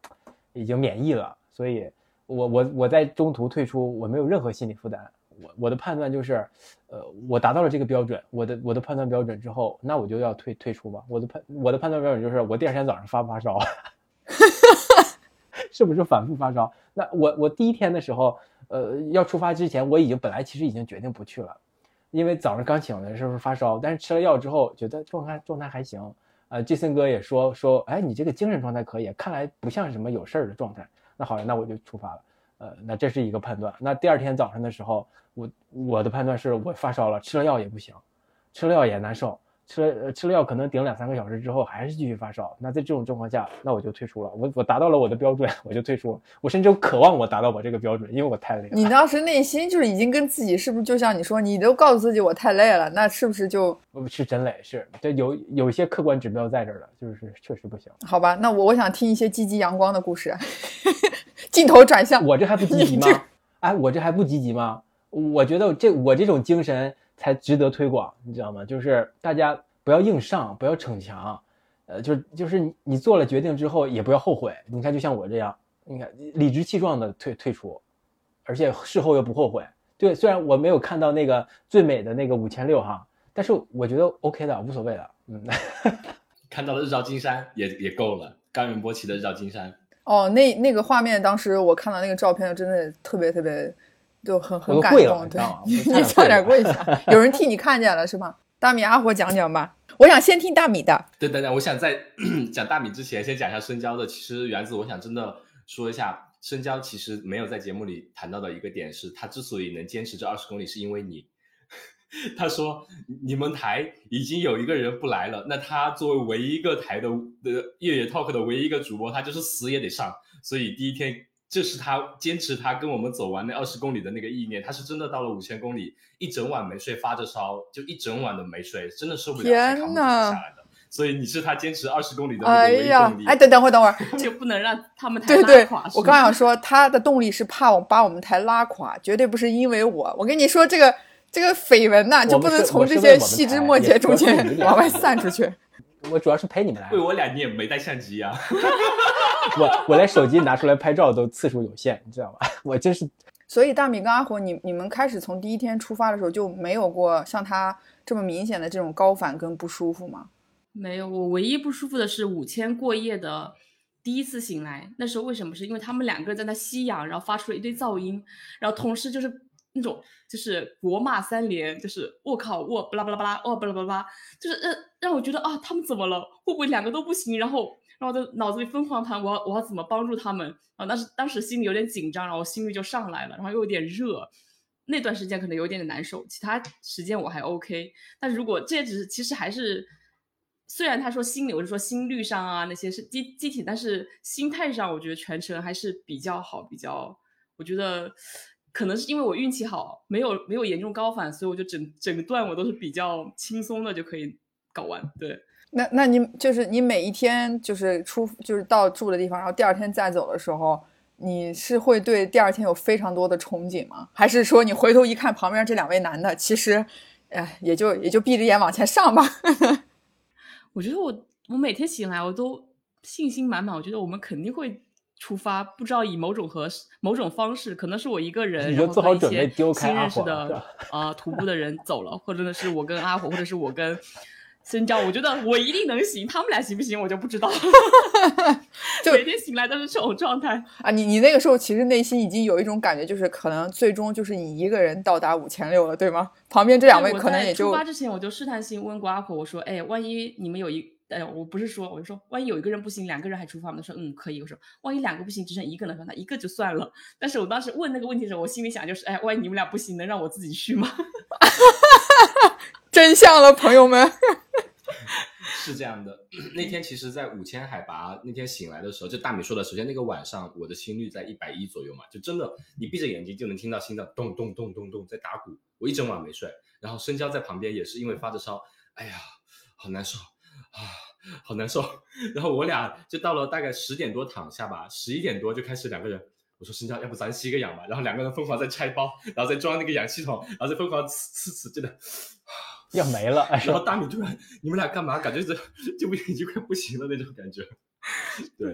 已经免疫了，所以我我我在中途退出，我没有任何心理负担。我我的判断就是，呃，我达到了这个标准，我的我的判断标准之后，那我就要退退出吧。我的判我的判断标准就是，我第二天早上发不发烧，是不是反复发烧？那我我第一天的时候，呃，要出发之前，我已经本来其实已经决定不去了，因为早上刚醒的时候发烧，但是吃了药之后觉得状态状态还行。呃，杰森哥也说说，哎，你这个精神状态可以，看来不像是什么有事儿的状态。那好了，那我就出发了。呃，那这是一个判断。那第二天早上的时候，我我的判断是我发烧了，吃了药也不行，吃了药也难受，吃了呃吃了药可能顶两三个小时之后还是继续发烧。那在这种状况下，那我就退出了。我我达到了我的标准，我就退出了。我甚至渴望我达到我这个标准，因为我太累了。你当时内心就是已经跟自己是不是就像你说，你都告诉自己我太累了，那是不是就呃是真累，是这有有一些客观指标在这儿了，就是确实不行。好吧？那我我想听一些积极阳光的故事。镜头转向我这还不积极吗？哎，我这还不积极吗？我觉得这我这种精神才值得推广，你知道吗？就是大家不要硬上，不要逞强，呃，就是就是你你做了决定之后也不要后悔。你看，就像我这样，你看理直气壮的退退出，而且事后又不后悔。对，虽然我没有看到那个最美的那个五千六哈，但是我觉得 OK 的，无所谓的。嗯，看到了日照金山也也够了，高原波奇的日照金山。哦，那那个画面，当时我看到那个照片，真的特别特别就很很感动，对你知道吗，你差点跪了下，有人替你看见了是吗？大米阿火讲讲吧，我想先听大米的。对，等等，我想在 讲大米之前，先讲一下深交的。其实原子，我想真的说一下，深交其实没有在节目里谈到的一个点是，他之所以能坚持这二十公里，是因为你。他说：“你们台已经有一个人不来了，那他作为唯一一个台的的越野 talk 的唯一一个主播，他就是死也得上。所以第一天，这是他坚持他跟我们走完那二十公里的那个意念。他是真的到了五千公里，一整晚没睡，发着烧，就一整晚都没睡，真的受不了，才扛不住天呐下来的。所以你是他坚持二十公里的那个哎唯一呀动力。，哎，等等会儿，等会儿，就不能让他们 太对对拉垮。，是我刚想说，他的动力是怕我把我们台拉垮，绝对不是因为我。我跟你说，这个这个绯闻呐，就不能从这些细枝末节中间往外散出去。我主要是陪你们来为，我俩你也没带相机啊？我我连手机拿出来拍照都次数有限，你知道吧？我真是所以大米跟阿火，你你们开始从第一天出发的时候就没有过像他这么明显的这种高反跟不舒服吗？没有，我唯一不舒服的是五千过夜的第一次醒来，那时候为什么？是因为他们两个人在那吸氧，然后发出了一堆噪音，然后同时就是那种就是国骂三连，就是我靠我巴拉巴拉巴拉哦巴拉巴拉巴拉，就是让让我觉得啊他们怎么了？会不会两个都不行？然后然后我的脑子里疯狂盘我要我要怎么帮助他们？然后当时当时心里有点紧张，然后心率就上来了，然后又有点热。那段时间可能有点难受，其他时间我还 OK。但如果这些只是其实还是，虽然他说心理，我是说心率上啊那些是机机体，但是心态上我觉得全程还是比较好，比较我觉得可能是因为我运气好，没有没有严重高反，所以我就整整个段我都是比较轻松的就可以搞完。对，那那你就是你每一天就是出就是到住的地方，然后第二天再走的时候，你是会对第二天有非常多的憧憬吗？还是说你回头一看旁边这两位男的，其实，哎，也就也就闭着眼往前上吧？我觉得我我每天醒来我都信心满满，我觉得我们肯定会。出发不知道以某种和某种方式，可能是我一个人，你然后就做好准跟一些备丢开新认识的吧啊、徒步的人走了，或者呢是我跟阿火，或者是我跟深交，我觉得我一定能行，他们俩行不行我就不知道。就每天醒来都是这种状态。啊，你你那个时候其实内心已经有一种感觉，就是可能最终就是你一个人到达五千六了，对吗？旁边这两位我可能也就出发之前我就试探性问过阿火，我说，哎，万一你们有一。哎，我不是说，我就说，万一有一个人不行，两个人还出发吗？他说，嗯，可以。我说，万一两个不行，只剩一个人，说那一个就算了。但是我当时问那个问题的时候，我心里想就是，哎，万一你们俩不行，能让我自己去吗？真相了，朋友们。是这样的，那天其实，在五千海拔那天醒来的时候，就大米说的，首先那个晚上我的心率在一百一左右嘛，就真的你闭着眼睛就能听到心脏咚咚咚咚咚在打鼓，我一整晚没睡，然后深交在旁边也是因为发着烧，哎呀，好难受啊，好难受，然后我俩就到了大概十点多躺下吧，十一点多就开始两个人。我说深交，要不咱吸个氧吧？然后两个人疯狂在拆包，然后再装那个氧气筒，然后再疯狂呲呲呲，真的，要没了，然后大米突然，你们俩干嘛？感觉这就不已经快不行了那种感觉。对，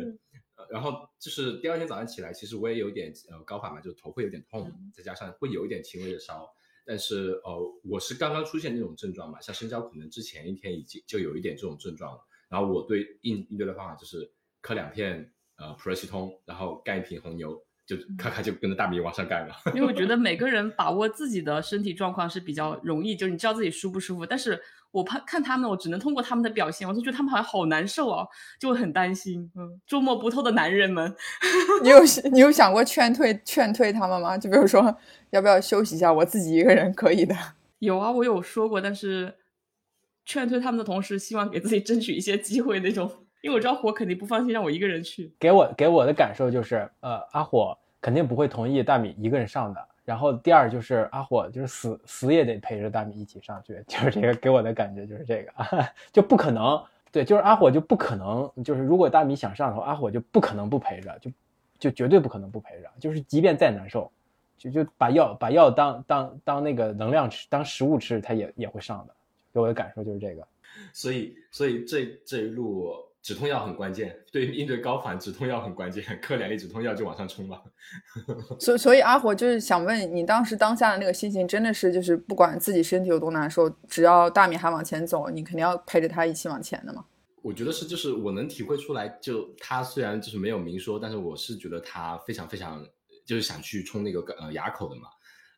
呃然后就是第二天早上起来，其实我也有点呃高反嘛，就头会有点痛，再加上会有一点轻微的烧。但是呃，我是刚刚出现那种症状嘛，像深交可能之前一天已经就有一点这种症状了。然后我对应应对的方法就是磕两片呃普瑞西通，然后干一瓶红牛，就咔咔就跟着大米往上干了。因为我觉得 每个人把握自己的身体状况是比较容易，就是你知道自己舒不舒服。但是我怕看他们，我只能通过他们的表现，我就觉得他们好像好难受哦，就会很担心。嗯，捉摸不透的男人们，你有你有想过劝退劝退他们吗？就比如说，要不要休息一下？我自己一个人可以的。有啊，我有说过，但是劝退他们的同时，希望给自己争取一些机会那种。因为我知道火肯定不放心让我一个人去。给我给我的感受就是，呃，阿火肯定不会同意大米一个人上的。然后第二就是阿火就是死死也得陪着大米一起上去，就是这个给我的感觉就是这个，就不可能。对，就是阿火就不可能，就是如果大米想上的话，阿火就不可能不陪着，就就绝对不可能不陪着，就是即便再难受，就就把药把药当当当那个能量吃，当食物吃，他也也会上的。给我的感受就是这个。所以，所以这这一路止痛药很关键，对应对高反止痛药很关键，嗑两粒止痛药就往上冲吧。所所以阿火就是想问你，当时当下的那个心情，真的是就是不管自己身体有多难受，只要大米还往前走，你肯定要陪着他一起往前的嘛。我觉得是，就是我能体会出来，就他虽然就是没有明说，但是我是觉得他非常非常就是想去冲那个呃垭口的嘛。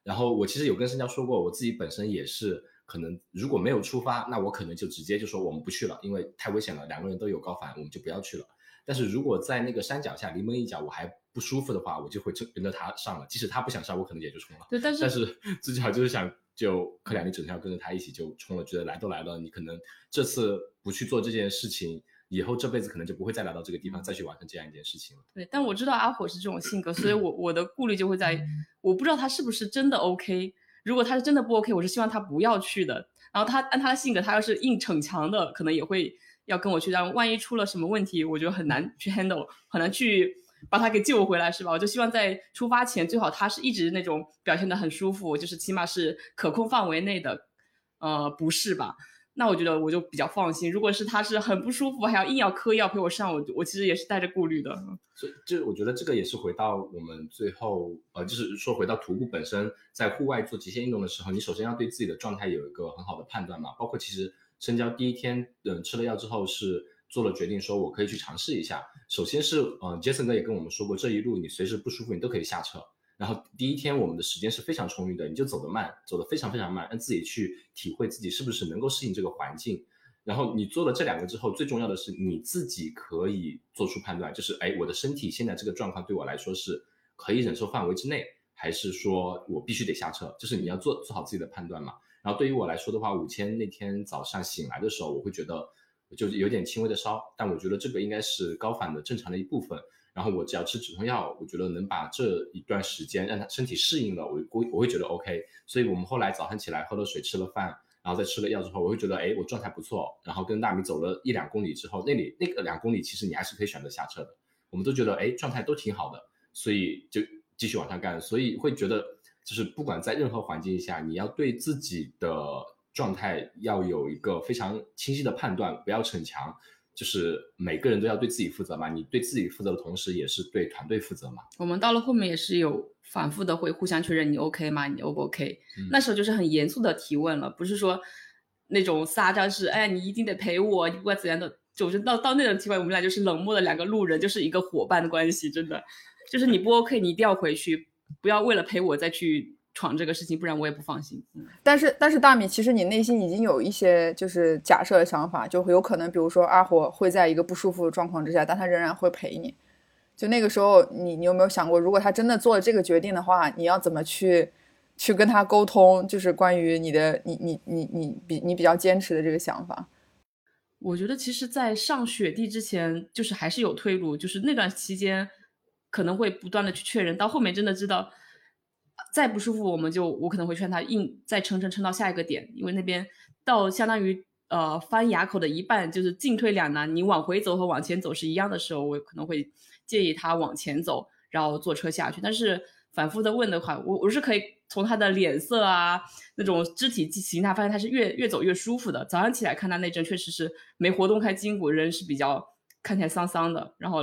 然后我其实有跟申娇说过，我自己本身也是可能如果没有出发，那我可能就直接就说我们不去了，因为太危险了，两个人都有高反，我们就不要去了。但是如果在那个山脚下临门一脚我还不舒服的话，我就会跟着他上了。即使他不想上，我可能也就冲了。对，但是但是自己好就是想就柯两，你整天要跟着他一起就冲了，觉得来都来了，你可能这次不去做这件事情，以后这辈子可能就不会再来到这个地方再去完成这样一件事情了。对，但我知道阿火是这种性格，所以我我的顾虑就会在，我不知道他是不是真的 OK。如果他是真的不 OK，我是希望他不要去的。然后他按他的性格，他要是硬逞强的，可能也会要跟我去。但万一出了什么问题，我就很难去 handle，很难去把他给救回来，是吧？我就希望在出发前，最好他是一直那种表现的很舒服，就是起码是可控范围内的，呃，不是吧？那我觉得我就比较放心。如果是他是很不舒服，还要硬要嗑药陪我上，我我其实也是带着顾虑的。所以，就我觉得这个也是回到我们最后，呃，就是说回到徒步本身，在户外做极限运动的时候，你首先要对自己的状态有一个很好的判断嘛。包括其实深交第一天，嗯，吃了药之后是做了决定，说我可以去尝试一下。首先是，嗯杰森哥也跟我们说过，这一路你随时不舒服，你都可以下车。然后第一天我们的时间是非常充裕的，你就走得慢，走得非常非常慢，让自己去体会自己是不是能够适应这个环境。然后你做了这两个之后，最重要的是你自己可以做出判断，就是哎，我的身体现在这个状况对我来说是可以忍受范围之内，还是说我必须得下车？就是你要做做好自己的判断嘛。然后对于我来说的话，五千那天早上醒来的时候，我会觉得就是有点轻微的烧，但我觉得这个应该是高反的正常的一部分。然后我只要吃止痛药，我觉得能把这一段时间让他身体适应了，我我我会觉得 OK。所以我们后来早上起来喝了水，吃了饭，然后再吃了药之后，我会觉得哎，我状态不错。然后跟大米走了一两公里之后，那里那个两公里其实你还是可以选择下车的。我们都觉得哎，状态都挺好的，所以就继续往上干。所以会觉得就是不管在任何环境下，你要对自己的状态要有一个非常清晰的判断，不要逞强。就是每个人都要对自己负责嘛，你对自己负责的同时，也是对团队负责嘛。我们到了后面也是有反复的会互相确认你 OK 吗？你 O 不 OK？那时候就是很严肃的提问了，不是说那种撒娇是，哎，你一定得陪我，你不管怎样的，就是到到那种情况，我们俩就是冷漠的两个路人，就是一个伙伴的关系，真的，就是你不 OK，你一定要回去，不要为了陪我再去。闯这个事情，不然我也不放心。嗯，但是但是大米，其实你内心已经有一些就是假设的想法，就有可能，比如说阿火会在一个不舒服的状况之下，但他仍然会陪你。就那个时候，你你有没有想过，如果他真的做了这个决定的话，你要怎么去去跟他沟通？就是关于你的你你你你比你比较坚持的这个想法。我觉得其实，在上雪地之前，就是还是有退路，就是那段期间可能会不断的去确认，到后面真的知道。再不舒服，我们就我可能会劝他硬再撑撑撑到下一个点，因为那边到相当于呃翻垭口的一半，就是进退两难，你往回走和往前走是一样的时候，我可能会建议他往前走，然后坐车下去。但是反复的问的话，我我是可以从他的脸色啊那种肢体形态发现他是越越走越舒服的。早上起来看他那阵确实是没活动开筋骨，人是比较看起来丧丧的，然后。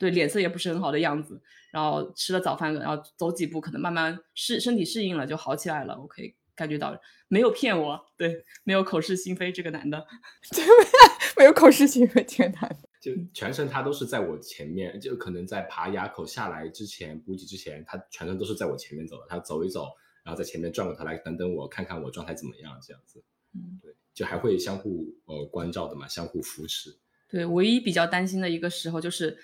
对脸色也不是很好的样子，然后吃了早饭，然后走几步，可能慢慢适身体适应了就好起来了。我可以感觉到没有骗我，对，没有口是心非这个男的，对，没有口是心非这个男的，就全程他都是在我前面，就可能在爬垭口下来之前补给之前，他全程都是在我前面走的，他走一走，然后在前面转过头来等等我，看看我状态怎么样，这样子，嗯，对，就还会相互呃关照的嘛，相互扶持。对，唯一比较担心的一个时候就是。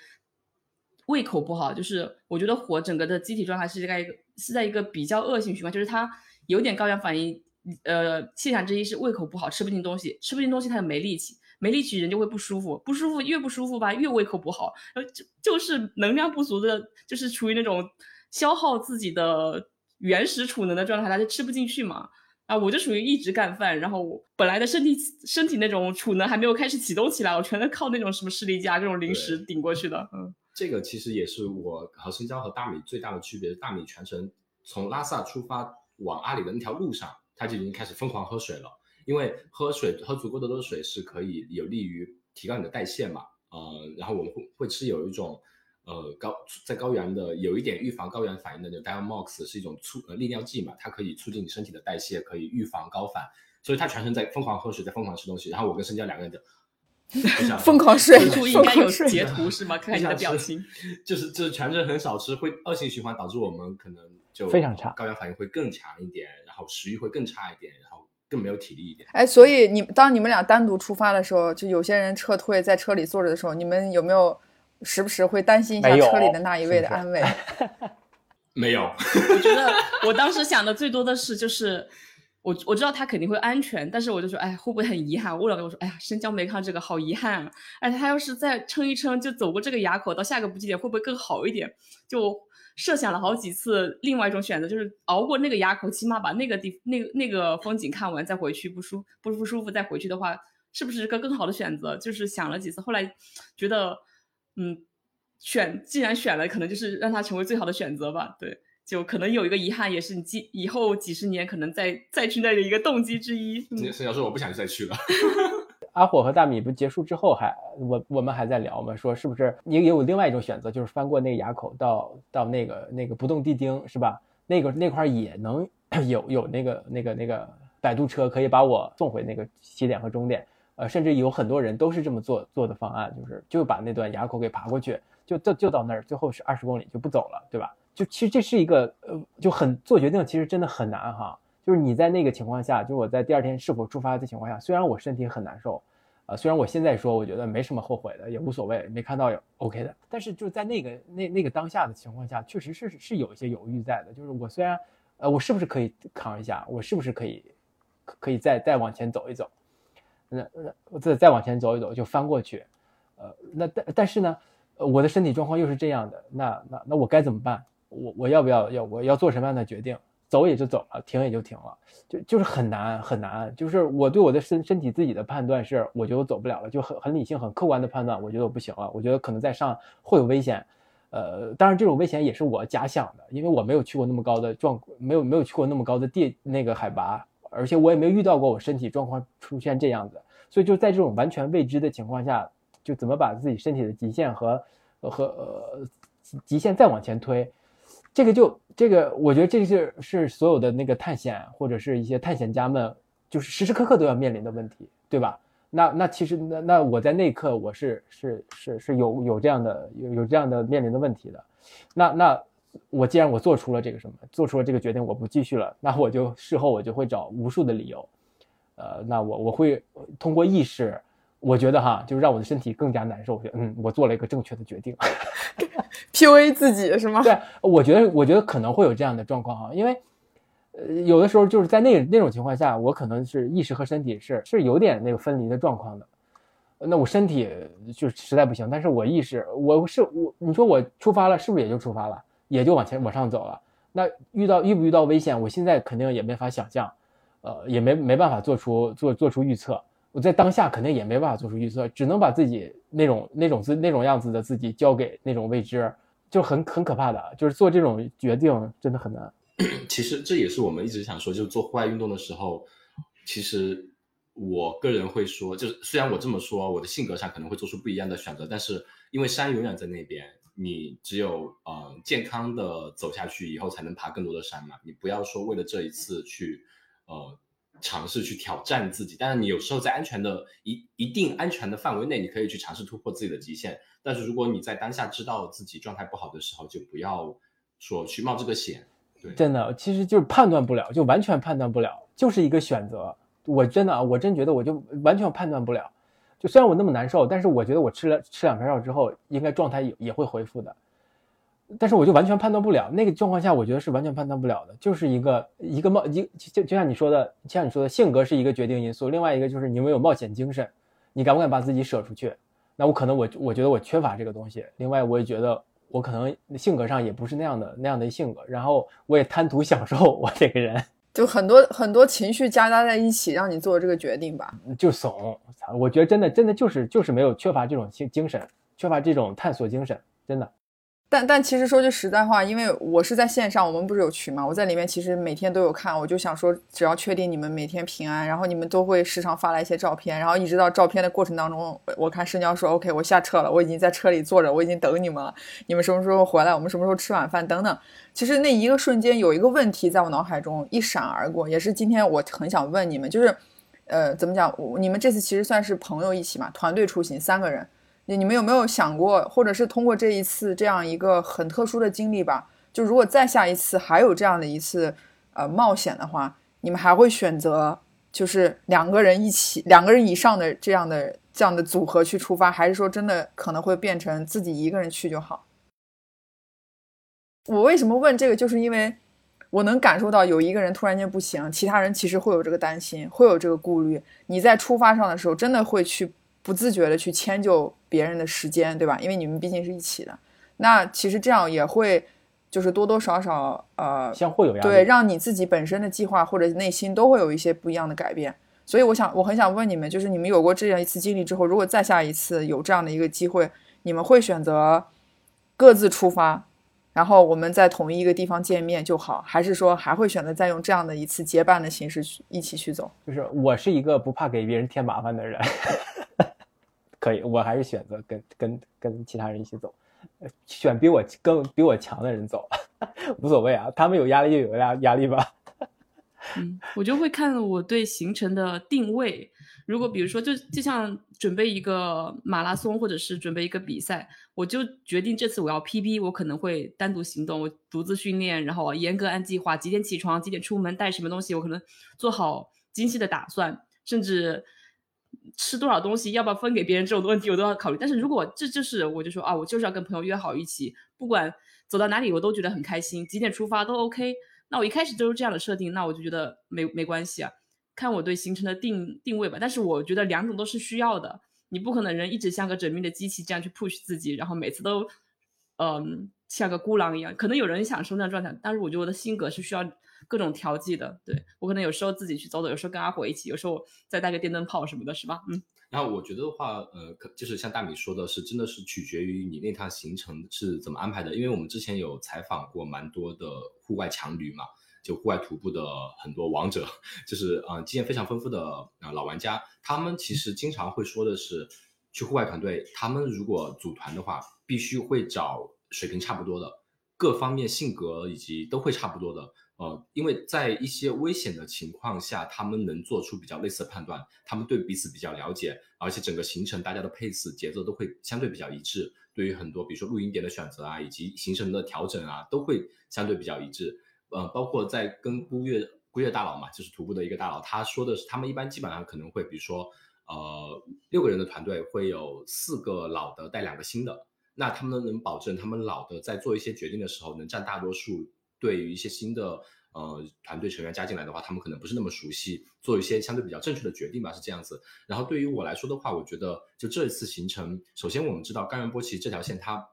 胃口不好，就是我觉得火整个的机体状态是在一个是在一个比较恶性循环，就是它有点高原反应，呃，现象之一是胃口不好，吃不进东西，吃不进东西，它就没力气，没力气人就会不舒服，不舒服越不舒服吧，越胃口不好，然后就就是能量不足的，就是处于那种消耗自己的原始储能的状态，它就吃不进去嘛。啊，我就属于一直干饭，然后本来的身体身体那种储能还没有开始启动起来，我全都靠那种什么士力架这种零食顶过去的，嗯。这个其实也是我和深交和大米最大的区别。大米全程从拉萨出发往阿里的那条路上，他就已经开始疯狂喝水了。因为喝水喝足够多的水是可以有利于提高你的代谢嘛。呃，然后我们会会吃有一种呃高在高原的有一点预防高原反应的那 Diamox 是一种促呃利尿剂嘛，它可以促进你身体的代谢，可以预防高反。所以他全程在疯狂喝水，在疯狂吃东西。然后我跟深交两个人就疯狂睡，此处应该有截图是吗？看看你的表情，就是就是全程很少吃，会恶性循环，导致我们可能就非常差，高原反应会更强一点，然后食欲会更差一点，然后更没有体力一点。哎，所以你当你们俩单独出发的时候，就有些人撤退在车里坐着的时候，你们有没有时不时会担心一下车里的那一位的安危？没有，我觉得我当时想的最多的是就是。我我知道他肯定会安全，但是我就说，哎，会不会很遗憾？我老跟我说，哎呀，生姜没看这个，好遗憾啊！哎，他要是再撑一撑，就走过这个垭口到下个补给点，会不会更好一点？就设想了好几次，另外一种选择就是熬过那个垭口，起码把那个地那那个风景看完再回去，不舒不不舒服再回去的话，是不是个更好的选择？就是想了几次，后来觉得，嗯，选既然选了，可能就是让它成为最好的选择吧。对。就可能有一个遗憾，也是你几以后几十年可能再再去那的一个动机之一。孙教授，我不想再去了。阿火和大米不结束之后，还我我们还在聊嘛，说是不是你也有另外一种选择，就是翻过那个垭口到到那个那个不动地丁是吧？那个那块也能有有那个那个那个摆渡车可以把我送回那个起点和终点。呃，甚至有很多人都是这么做做的方案，就是就把那段垭口给爬过去，就就就到那儿，最后是二十公里就不走了，对吧？就其实这是一个呃，就很做决定，其实真的很难哈。就是你在那个情况下，就是我在第二天是否出发的情况下，虽然我身体很难受，呃，虽然我现在说我觉得没什么后悔的，也无所谓，没看到也 OK 的，但是就在那个那那个当下的情况下，确实是是有一些犹豫在的。就是我虽然呃，我是不是可以扛一下？我是不是可以可以再再往前走一走？那那再再往前走一走就翻过去，呃，那但但是呢，我的身体状况又是这样的，那那那我该怎么办？我我要不要要我要做什么样的决定？走也就走了，停也就停了，就就是很难很难。就是我对我的身身体自己的判断是，我觉得我走不了了，就很很理性很客观的判断，我觉得我不行了，我觉得可能在上会有危险。呃，当然这种危险也是我假想的，因为我没有去过那么高的状，没有没有去过那么高的地那个海拔，而且我也没有遇到过我身体状况出现这样子，所以就在这种完全未知的情况下，就怎么把自己身体的极限和和呃极限再往前推。这个就这个，我觉得这个是是所有的那个探险或者是一些探险家们，就是时时刻刻都要面临的问题，对吧？那那其实那那我在那一刻我是是是是有有这样的有有这样的面临的问题的。那那我既然我做出了这个什么，做出了这个决定，我不继续了，那我就事后我就会找无数的理由，呃，那我我会通过意识。我觉得哈，就是让我的身体更加难受。我觉得，嗯，我做了一个正确的决定。PUA 自己是吗？对，我觉得，我觉得可能会有这样的状况哈，因为，呃，有的时候就是在那那种情况下，我可能是意识和身体是是有点那个分离的状况的。那我身体就实在不行，但是我意识，我是我，你说我出发了，是不是也就出发了，也就往前往上走了？那遇到遇不遇到危险，我现在肯定也没法想象，呃，也没没办法做出做做出预测。我在当下肯定也没办法做出预测，只能把自己那种那种自那种样子的自己交给那种未知，就很很可怕的，就是做这种决定真的很难。其实这也是我们一直想说，就是做户外运动的时候，其实我个人会说，就是虽然我这么说，我的性格上可能会做出不一样的选择，但是因为山永远在那边，你只有呃健康的走下去以后，才能爬更多的山嘛。你不要说为了这一次去呃。尝试去挑战自己，但是你有时候在安全的一一定安全的范围内，你可以去尝试突破自己的极限。但是如果你在当下知道自己状态不好的时候，就不要说去冒这个险。对，真的，其实就是判断不了，就完全判断不了，就是一个选择。我真的啊，我真觉得我就完全判断不了。就虽然我那么难受，但是我觉得我吃了吃两片药之后，应该状态也也会恢复的。但是我就完全判断不了，那个状况下，我觉得是完全判断不了的，就是一个一个冒一就就像你说的，像你说的性格是一个决定因素，另外一个就是你有没有冒险精神，你敢不敢把自己舍出去？那我可能我我觉得我缺乏这个东西，另外我也觉得我可能性格上也不是那样的那样的性格，然后我也贪图享受，我这个人就很多很多情绪夹杂在一起，让你做这个决定吧，就怂，我觉得真的真的就是就是没有缺乏这种精精神，缺乏这种探索精神，真的。但但其实说句实在话，因为我是在线上，我们不是有群嘛，我在里面其实每天都有看，我就想说，只要确定你们每天平安，然后你们都会时常发来一些照片，然后一直到照片的过程当中，我看生姜说 OK，我下车了，我已经在车里坐着，我已经等你们了，你们什么时候回来？我们什么时候吃晚饭？等等。其实那一个瞬间有一个问题在我脑海中一闪而过，也是今天我很想问你们，就是呃，怎么讲？你们这次其实算是朋友一起嘛，团队出行三个人，你们有没有想过，或者是通过这一次这样一个很特殊的经历吧？就如果再下一次还有这样的一次呃冒险的话，你们还会选择就是两个人一起，两个人以上的这样的这样的组合去出发，还是说真的可能会变成自己一个人去就好？我为什么问这个？就是因为我能感受到有一个人突然间不行，其他人其实会有这个担心，会有这个顾虑。你在出发上的时候，真的会去不自觉的去迁就别人的时间，对吧？因为你们毕竟是一起的。那其实这样也会，就是多多少少呃，相互有压力。对，让你自己本身的计划或者内心都会有一些不一样的改变。所以我想，我很想问你们，就是你们有过这样一次经历之后，如果再下一次有这样的一个机会，你们会选择各自出发？然后我们在同一个地方见面就好，还是说还会选择再用这样的一次结伴的形式去一起去走？就是我是一个不怕给别人添麻烦的人，可以，我还是选择跟跟跟其他人一起走，选比我更比我强的人走，无所谓啊，他们有压力就有压压力吧。嗯，我就会看我对行程的定位。如果比如说，就就像准备一个马拉松，或者是准备一个比赛，我就决定这次我要 PB，我可能会单独行动，我独自训练，然后严格按计划，几点起床，几点出门，带什么东西，我可能做好精细的打算，甚至吃多少东西，要不要分给别人这种问题，我都要考虑。但是如果这就是我就说啊，我就是要跟朋友约好一起，不管走到哪里，我都觉得很开心，几点出发都 OK。那我一开始就是这样的设定，那我就觉得没没关系啊。看我对行程的定定位吧，但是我觉得两种都是需要的。你不可能人一直像个缜密的机器这样去 push 自己，然后每次都，嗯，像个孤狼一样。可能有人享受那状态，但是我觉得我的性格是需要各种调剂的。对我可能有时候自己去走走，有时候跟阿火一起，有时候再带个电灯泡什么的，是吧？嗯。然后我觉得的话，呃，可就是像大米说的是，真的是取决于你那趟行程是怎么安排的。因为我们之前有采访过蛮多的户外强旅嘛。就户外徒步的很多王者，就是呃经验非常丰富的啊老玩家，他们其实经常会说的是，去户外团队，他们如果组团的话，必须会找水平差不多的，各方面性格以及都会差不多的，呃，因为在一些危险的情况下，他们能做出比较类似的判断，他们对彼此比较了解，而且整个行程大家的配置节奏都会相对比较一致，对于很多比如说露营点的选择啊，以及行程的调整啊，都会相对比较一致。呃，包括在跟孤月孤月大佬嘛，就是徒步的一个大佬，他说的是，他们一般基本上可能会，比如说，呃，六个人的团队会有四个老的带两个新的，那他们能保证他们老的在做一些决定的时候能占大多数，对于一些新的呃团队成员加进来的话，他们可能不是那么熟悉，做一些相对比较正确的决定吧，是这样子。然后对于我来说的话，我觉得就这一次行程，首先我们知道甘源波奇这条线它。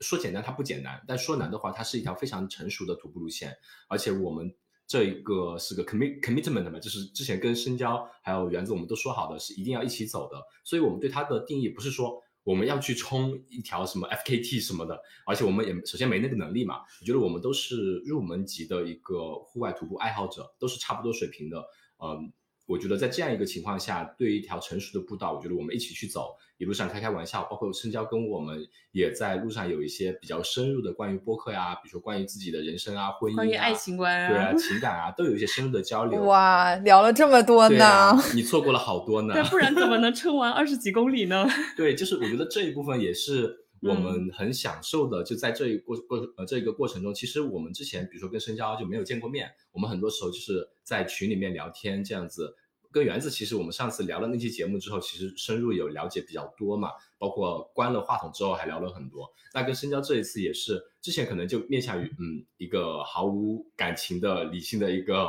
说简单它不简单，但说难的话，它是一条非常成熟的徒步路线，而且我们这一个是个 commit commitment 嘛，就是之前跟深交还有园子我们都说好的是一定要一起走的，所以我们对它的定义不是说我们要去冲一条什么 FKT 什么的，而且我们也首先没那个能力嘛，我觉得我们都是入门级的一个户外徒步爱好者，都是差不多水平的，嗯。我觉得在这样一个情况下，对一条成熟的步道，我觉得我们一起去走，一路上开开玩笑，包括深交跟我们也在路上有一些比较深入的关于播客呀，比如说关于自己的人生啊、婚姻啊、关于爱情观啊、对啊、情感啊，都有一些深入的交流。哇，聊了这么多呢，你 错过了好多呢。不然怎么能撑完二十几公里呢？对，就是我觉得这一部分也是我们很享受的。就在这一过过呃这个过程中，其实我们之前比如说跟深交就没有见过面，我们很多时候就是在群里面聊天这样子。跟园子，其实我们上次聊了那期节目之后，其实深入有了解比较多嘛，包括关了话筒之后还聊了很多。那跟深交这一次也是，之前可能就面向于嗯一个毫无感情的理性的一个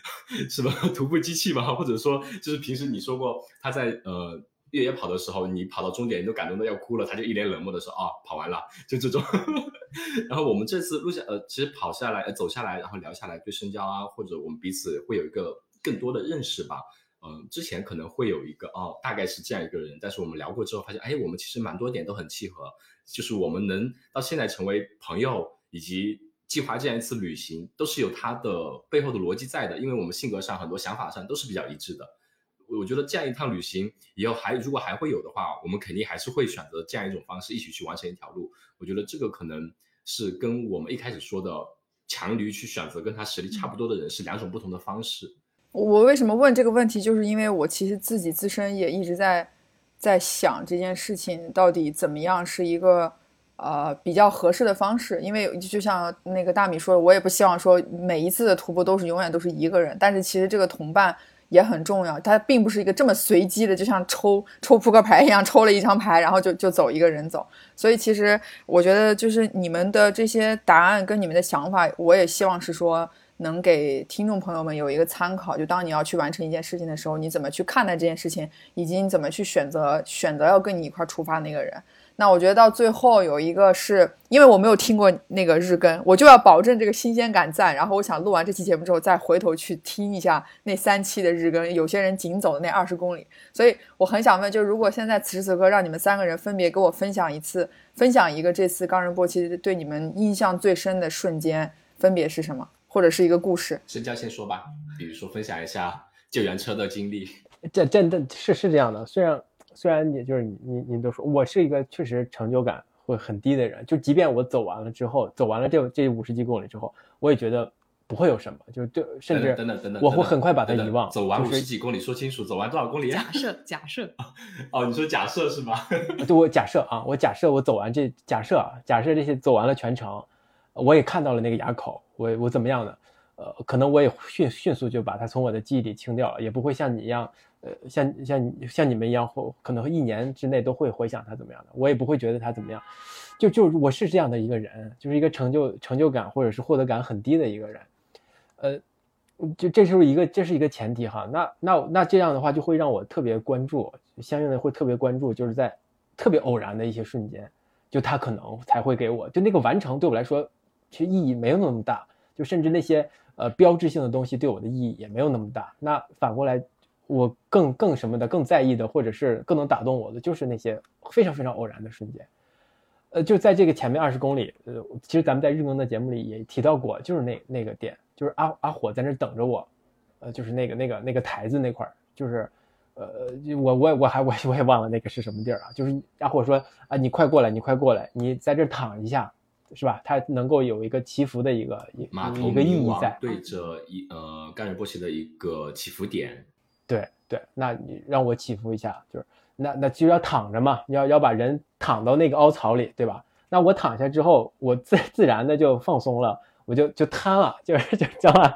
什么徒步机器嘛，或者说就是平时你说过他在呃越野跑的时候，你跑到终点你都感动的要哭了，他就一脸冷漠的说哦跑完了就这种。然后我们这次录下呃其实跑下来呃走下来，然后聊下来对深交啊或者我们彼此会有一个更多的认识吧。嗯，之前可能会有一个哦，大概是这样一个人，但是我们聊过之后发现，哎，我们其实蛮多点都很契合，就是我们能到现在成为朋友，以及计划这样一次旅行，都是有它的背后的逻辑在的，因为我们性格上很多想法上都是比较一致的。我觉得这样一趟旅行以后还如果还会有的话，我们肯定还是会选择这样一种方式一起去完成一条路。我觉得这个可能是跟我们一开始说的强驴去选择跟他实力差不多的人是两种不同的方式。我为什么问这个问题，就是因为我其实自己自身也一直在在想这件事情到底怎么样是一个呃比较合适的方式。因为就像那个大米说的，我也不希望说每一次的徒步都是永远都是一个人，但是其实这个同伴也很重要，它并不是一个这么随机的，就像抽抽扑克牌一样，抽了一张牌，然后就就走一个人走。所以其实我觉得就是你们的这些答案跟你们的想法，我也希望是说。能给听众朋友们有一个参考，就当你要去完成一件事情的时候，你怎么去看待这件事情，以及你怎么去选择选择要跟你一块出发那个人。那我觉得到最后有一个是因为我没有听过那个日更，我就要保证这个新鲜感在。然后我想录完这期节目之后，再回头去听一下那三期的日更，有些人仅走的那二十公里。所以我很想问，就如果现在此时此刻让你们三个人分别给我分享一次，分享一个这次冈仁波齐对你们印象最深的瞬间，分别是什么？或者是一个故事，申教先说吧，比如说分享一下救援车的经历。这真的是是这样的，虽然虽然你就是你你你都说我是一个确实成就感会很低的人，就即便我走完了之后，走完了这这五十几公里之后，我也觉得不会有什么，就就甚至等等等等，我会很快把它遗忘。走完五十几公里，说清楚，走完多少公里？假设假 设哦，你说假设是吗？就我假设啊，我假设我走完这假设啊，假设这些走完了全程。我也看到了那个垭口，我我怎么样的？呃，可能我也迅迅速就把它从我的记忆里清掉了，也不会像你一样，呃，像像像你们一样，或可能一年之内都会回想他怎么样的，我也不会觉得他怎么样，就就我是这样的一个人，就是一个成就成就感或者是获得感很低的一个人，呃，就这是一个这是一个前提哈，那那那这样的话就会让我特别关注，相应的会特别关注，就是在特别偶然的一些瞬间，就他可能才会给我，就那个完成对我来说。其实意义没有那么大，就甚至那些呃标志性的东西对我的意义也没有那么大。那反过来，我更更什么的更在意的，或者是更能打动我的，就是那些非常非常偶然的瞬间。呃，就在这个前面二十公里，呃，其实咱们在日更的节目里也提到过，就是那那个点，就是阿阿火在那等着我，呃，就是那个那个那个台子那块儿，就是呃，我我我还我我也忘了那个是什么地儿啊，就是阿火说啊，你快过来，你快过来，你在这躺一下。是吧？它能够有一个祈福的一个一一个意义在，对着一呃甘仁波齐的一个祈福点。对对，那你让我祈福一下，就是那那就要躺着嘛，要要把人躺到那个凹槽里，对吧？那我躺下之后，我自自然的就放松了，我就就瘫了，就是就叫啊，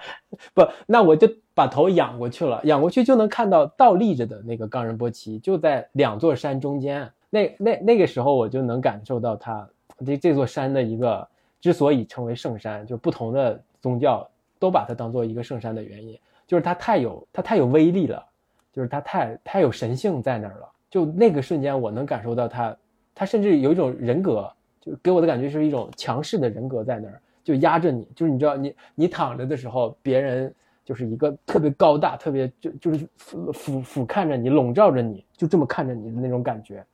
不，那我就把头仰过去了，仰过去就能看到倒立着的那个冈仁波齐，就在两座山中间。那那那个时候，我就能感受到他。这这座山的一个之所以成为圣山，就不同的宗教都把它当做一个圣山的原因，就是它太有它太有威力了，就是它太太有神性在那儿了。就那个瞬间，我能感受到它，它甚至有一种人格，就给我的感觉是一种强势的人格在那儿，就压着你。就是你知道，你你躺着的时候，别人就是一个特别高大、特别就就是俯俯俯瞰着你、笼罩着你，就这么看着你的那种感觉，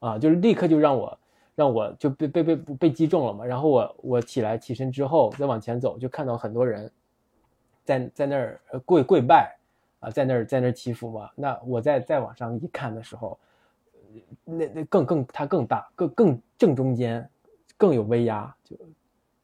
啊，就是立刻就让我。让我就被被被被击中了嘛，然后我我起来起身之后再往前走，就看到很多人在在那儿跪跪拜啊，在那儿在那儿祈福嘛。那我再再往上一看的时候，那那更更它更大，更更正中间，更有威压，就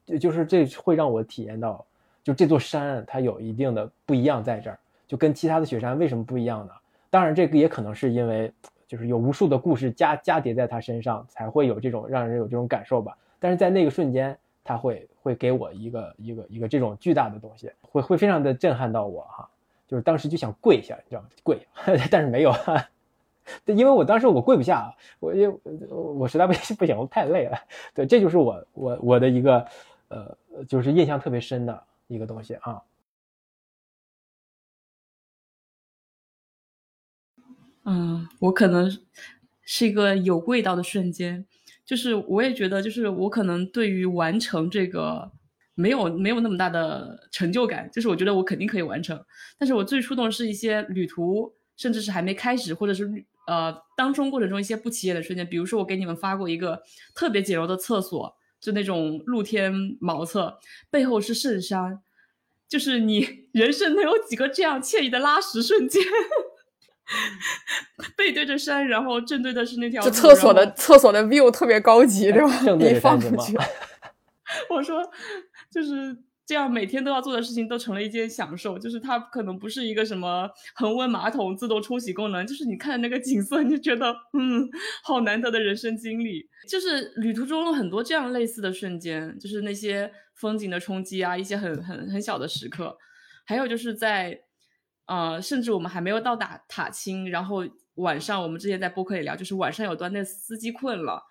就就是这会让我体验到，就这座山它有一定的不一样在这儿，就跟其他的雪山为什么不一样呢？当然这个也可能是因为。就是有无数的故事加加叠在他身上，才会有这种让人有这种感受吧。但是在那个瞬间，他会会给我一个一个一个这种巨大的东西，会会非常的震撼到我哈。就是当时就想跪下，你知道吗？跪，但是没有，因为我当时我跪不下，我因我实在不行 不行，我太累了。对，这就是我我我的一个呃，就是印象特别深的一个东西啊。嗯，我可能是一个有味道的瞬间，就是我也觉得，就是我可能对于完成这个没有没有那么大的成就感，就是我觉得我肯定可以完成，但是我最触动是一些旅途，甚至是还没开始，或者是呃当中过程中一些不起眼的瞬间，比如说我给你们发过一个特别简陋的厕所，就那种露天茅厕，背后是圣山，就是你 人生能有几个这样惬意的拉屎瞬间？背对着山，然后正对的是那条。这厕所的厕所的 view 特别高级，对吧？正对着山去。我说，就是这样每天都要做的事情都成了一件享受。就是它可能不是一个什么恒温马桶、自动冲洗功能，就是你看那个景色，你就觉得嗯，好难得的人生经历。就是旅途中很多这样类似的瞬间，就是那些风景的冲击啊，一些很很很小的时刻，还有就是在呃，甚至我们还没有到达塔青，然后晚上我们之前在播客里聊，就是晚上有段那司机困了。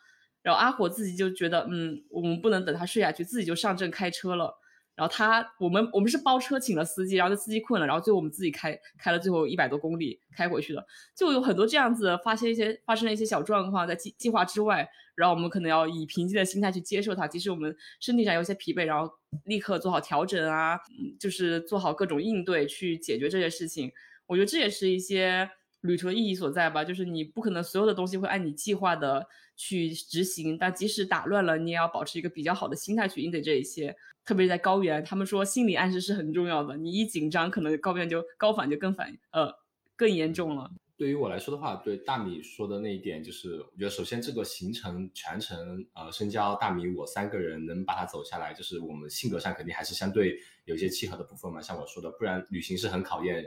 然后阿火自己就觉得，嗯，我们不能等他睡下去，自己就上阵开车了。然后他，我们我们是包车请了司机，然后那司机困了，然后最后我们自己开开了最后一百多公里开回去的。就有很多这样子发现一些发生了一些小状况，在计计划之外，然后我们可能要以平静的心态去接受它。即使我们身体上有些疲惫，然后立刻做好调整啊，就是做好各种应对去解决这些事情。我觉得这也是一些旅途的意义所在吧，就是你不可能所有的东西会按你计划的。去执行，但即使打乱了，你也要保持一个比较好的心态去应对这一些。特别是在高原，他们说心理暗示是很重要的。你一紧张，可能高原就高反就更反呃更严重了。对于我来说的话，对大米说的那一点，就是我觉得首先这个行程全程呃深交大米我三个人能把它走下来，就是我们性格上肯定还是相对有一些契合的部分嘛。像我说的，不然旅行是很考验。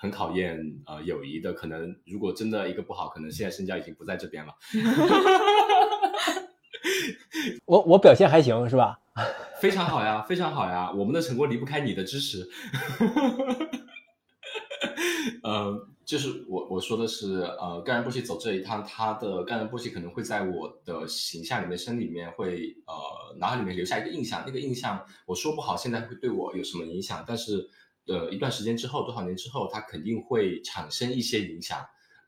很考验呃友谊的，可能如果真的一个不好，可能现在深交已经不在这边了。我我表现还行是吧？非常好呀，非常好呀，我们的成功离不开你的支持。呃，就是我我说的是呃，干人波西走这一趟，他的干人波西可能会在我的形象里面、身里面会呃脑海里面留下一个印象，那个印象我说不好，现在会对我有什么影响，但是。呃，一段时间之后，多少年之后，它肯定会产生一些影响，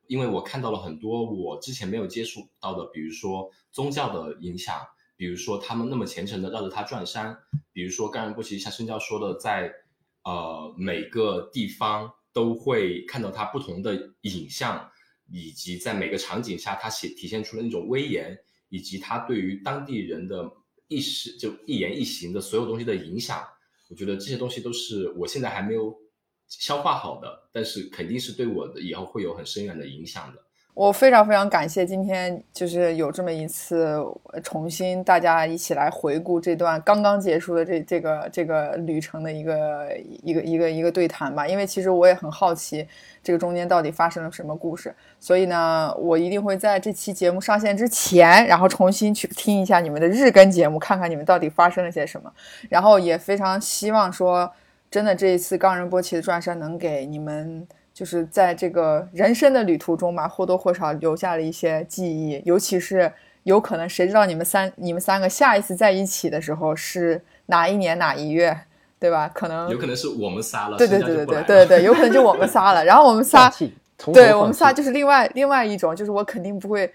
因为我看到了很多我之前没有接触到的，比如说宗教的影响，比如说他们那么虔诚的绕着他转山，比如说甘仁波齐像圣教说的，在呃每个地方都会看到它不同的影像，以及在每个场景下它显体现出的那种威严，以及它对于当地人的意识就一言一行的所有东西的影响。我觉得这些东西都是我现在还没有消化好的，但是肯定是对我的以后会有很深远的影响的。我非常非常感谢今天就是有这么一次重新大家一起来回顾这段刚刚结束的这这个这个旅程的一个一个一个一个对谈吧，因为其实我也很好奇这个中间到底发生了什么故事，所以呢，我一定会在这期节目上线之前，然后重新去听一下你们的日更节目，看看你们到底发生了些什么，然后也非常希望说，真的这一次冈仁波齐的转山能给你们。就是在这个人生的旅途中嘛，或多或少留下了一些记忆，尤其是有可能谁知道你们三你们三个下一次在一起的时候是哪一年哪一月，对吧？可能有可能是我们仨了，对对对对对对对，有可能就我们仨了。然后我们仨，对我们仨就是另外另外一种，就是我肯定不会，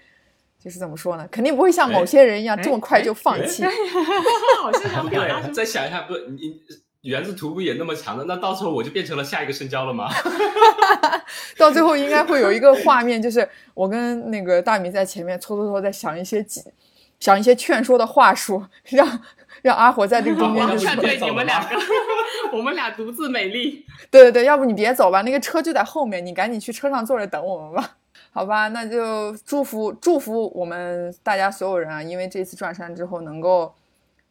就是怎么说呢？肯定不会像某些人一样这么快就放弃。好像表达，再想一下，不你。原子图不也那么强的？那到时候我就变成了下一个深交了吗？到最后应该会有一个画面，就是我跟那个大米在前面搓搓搓在想一些想一些劝说的话术，让让阿火在这个中间劝退你们两个，我们俩独自美丽。对对对，要不你别走吧，那个车就在后面，你赶紧去车上坐着等我们吧。好吧，那就祝福祝福我们大家所有人啊，因为这次转山之后能够。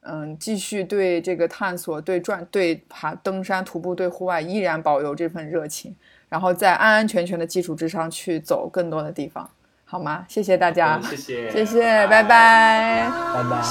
嗯，继续对这个探索、对转、对爬登山、徒步、对户外依然保有这份热情，然后在安安全全的基础之上去走更多的地方，好吗？谢谢大家，谢谢，谢谢，拜拜，拜拜。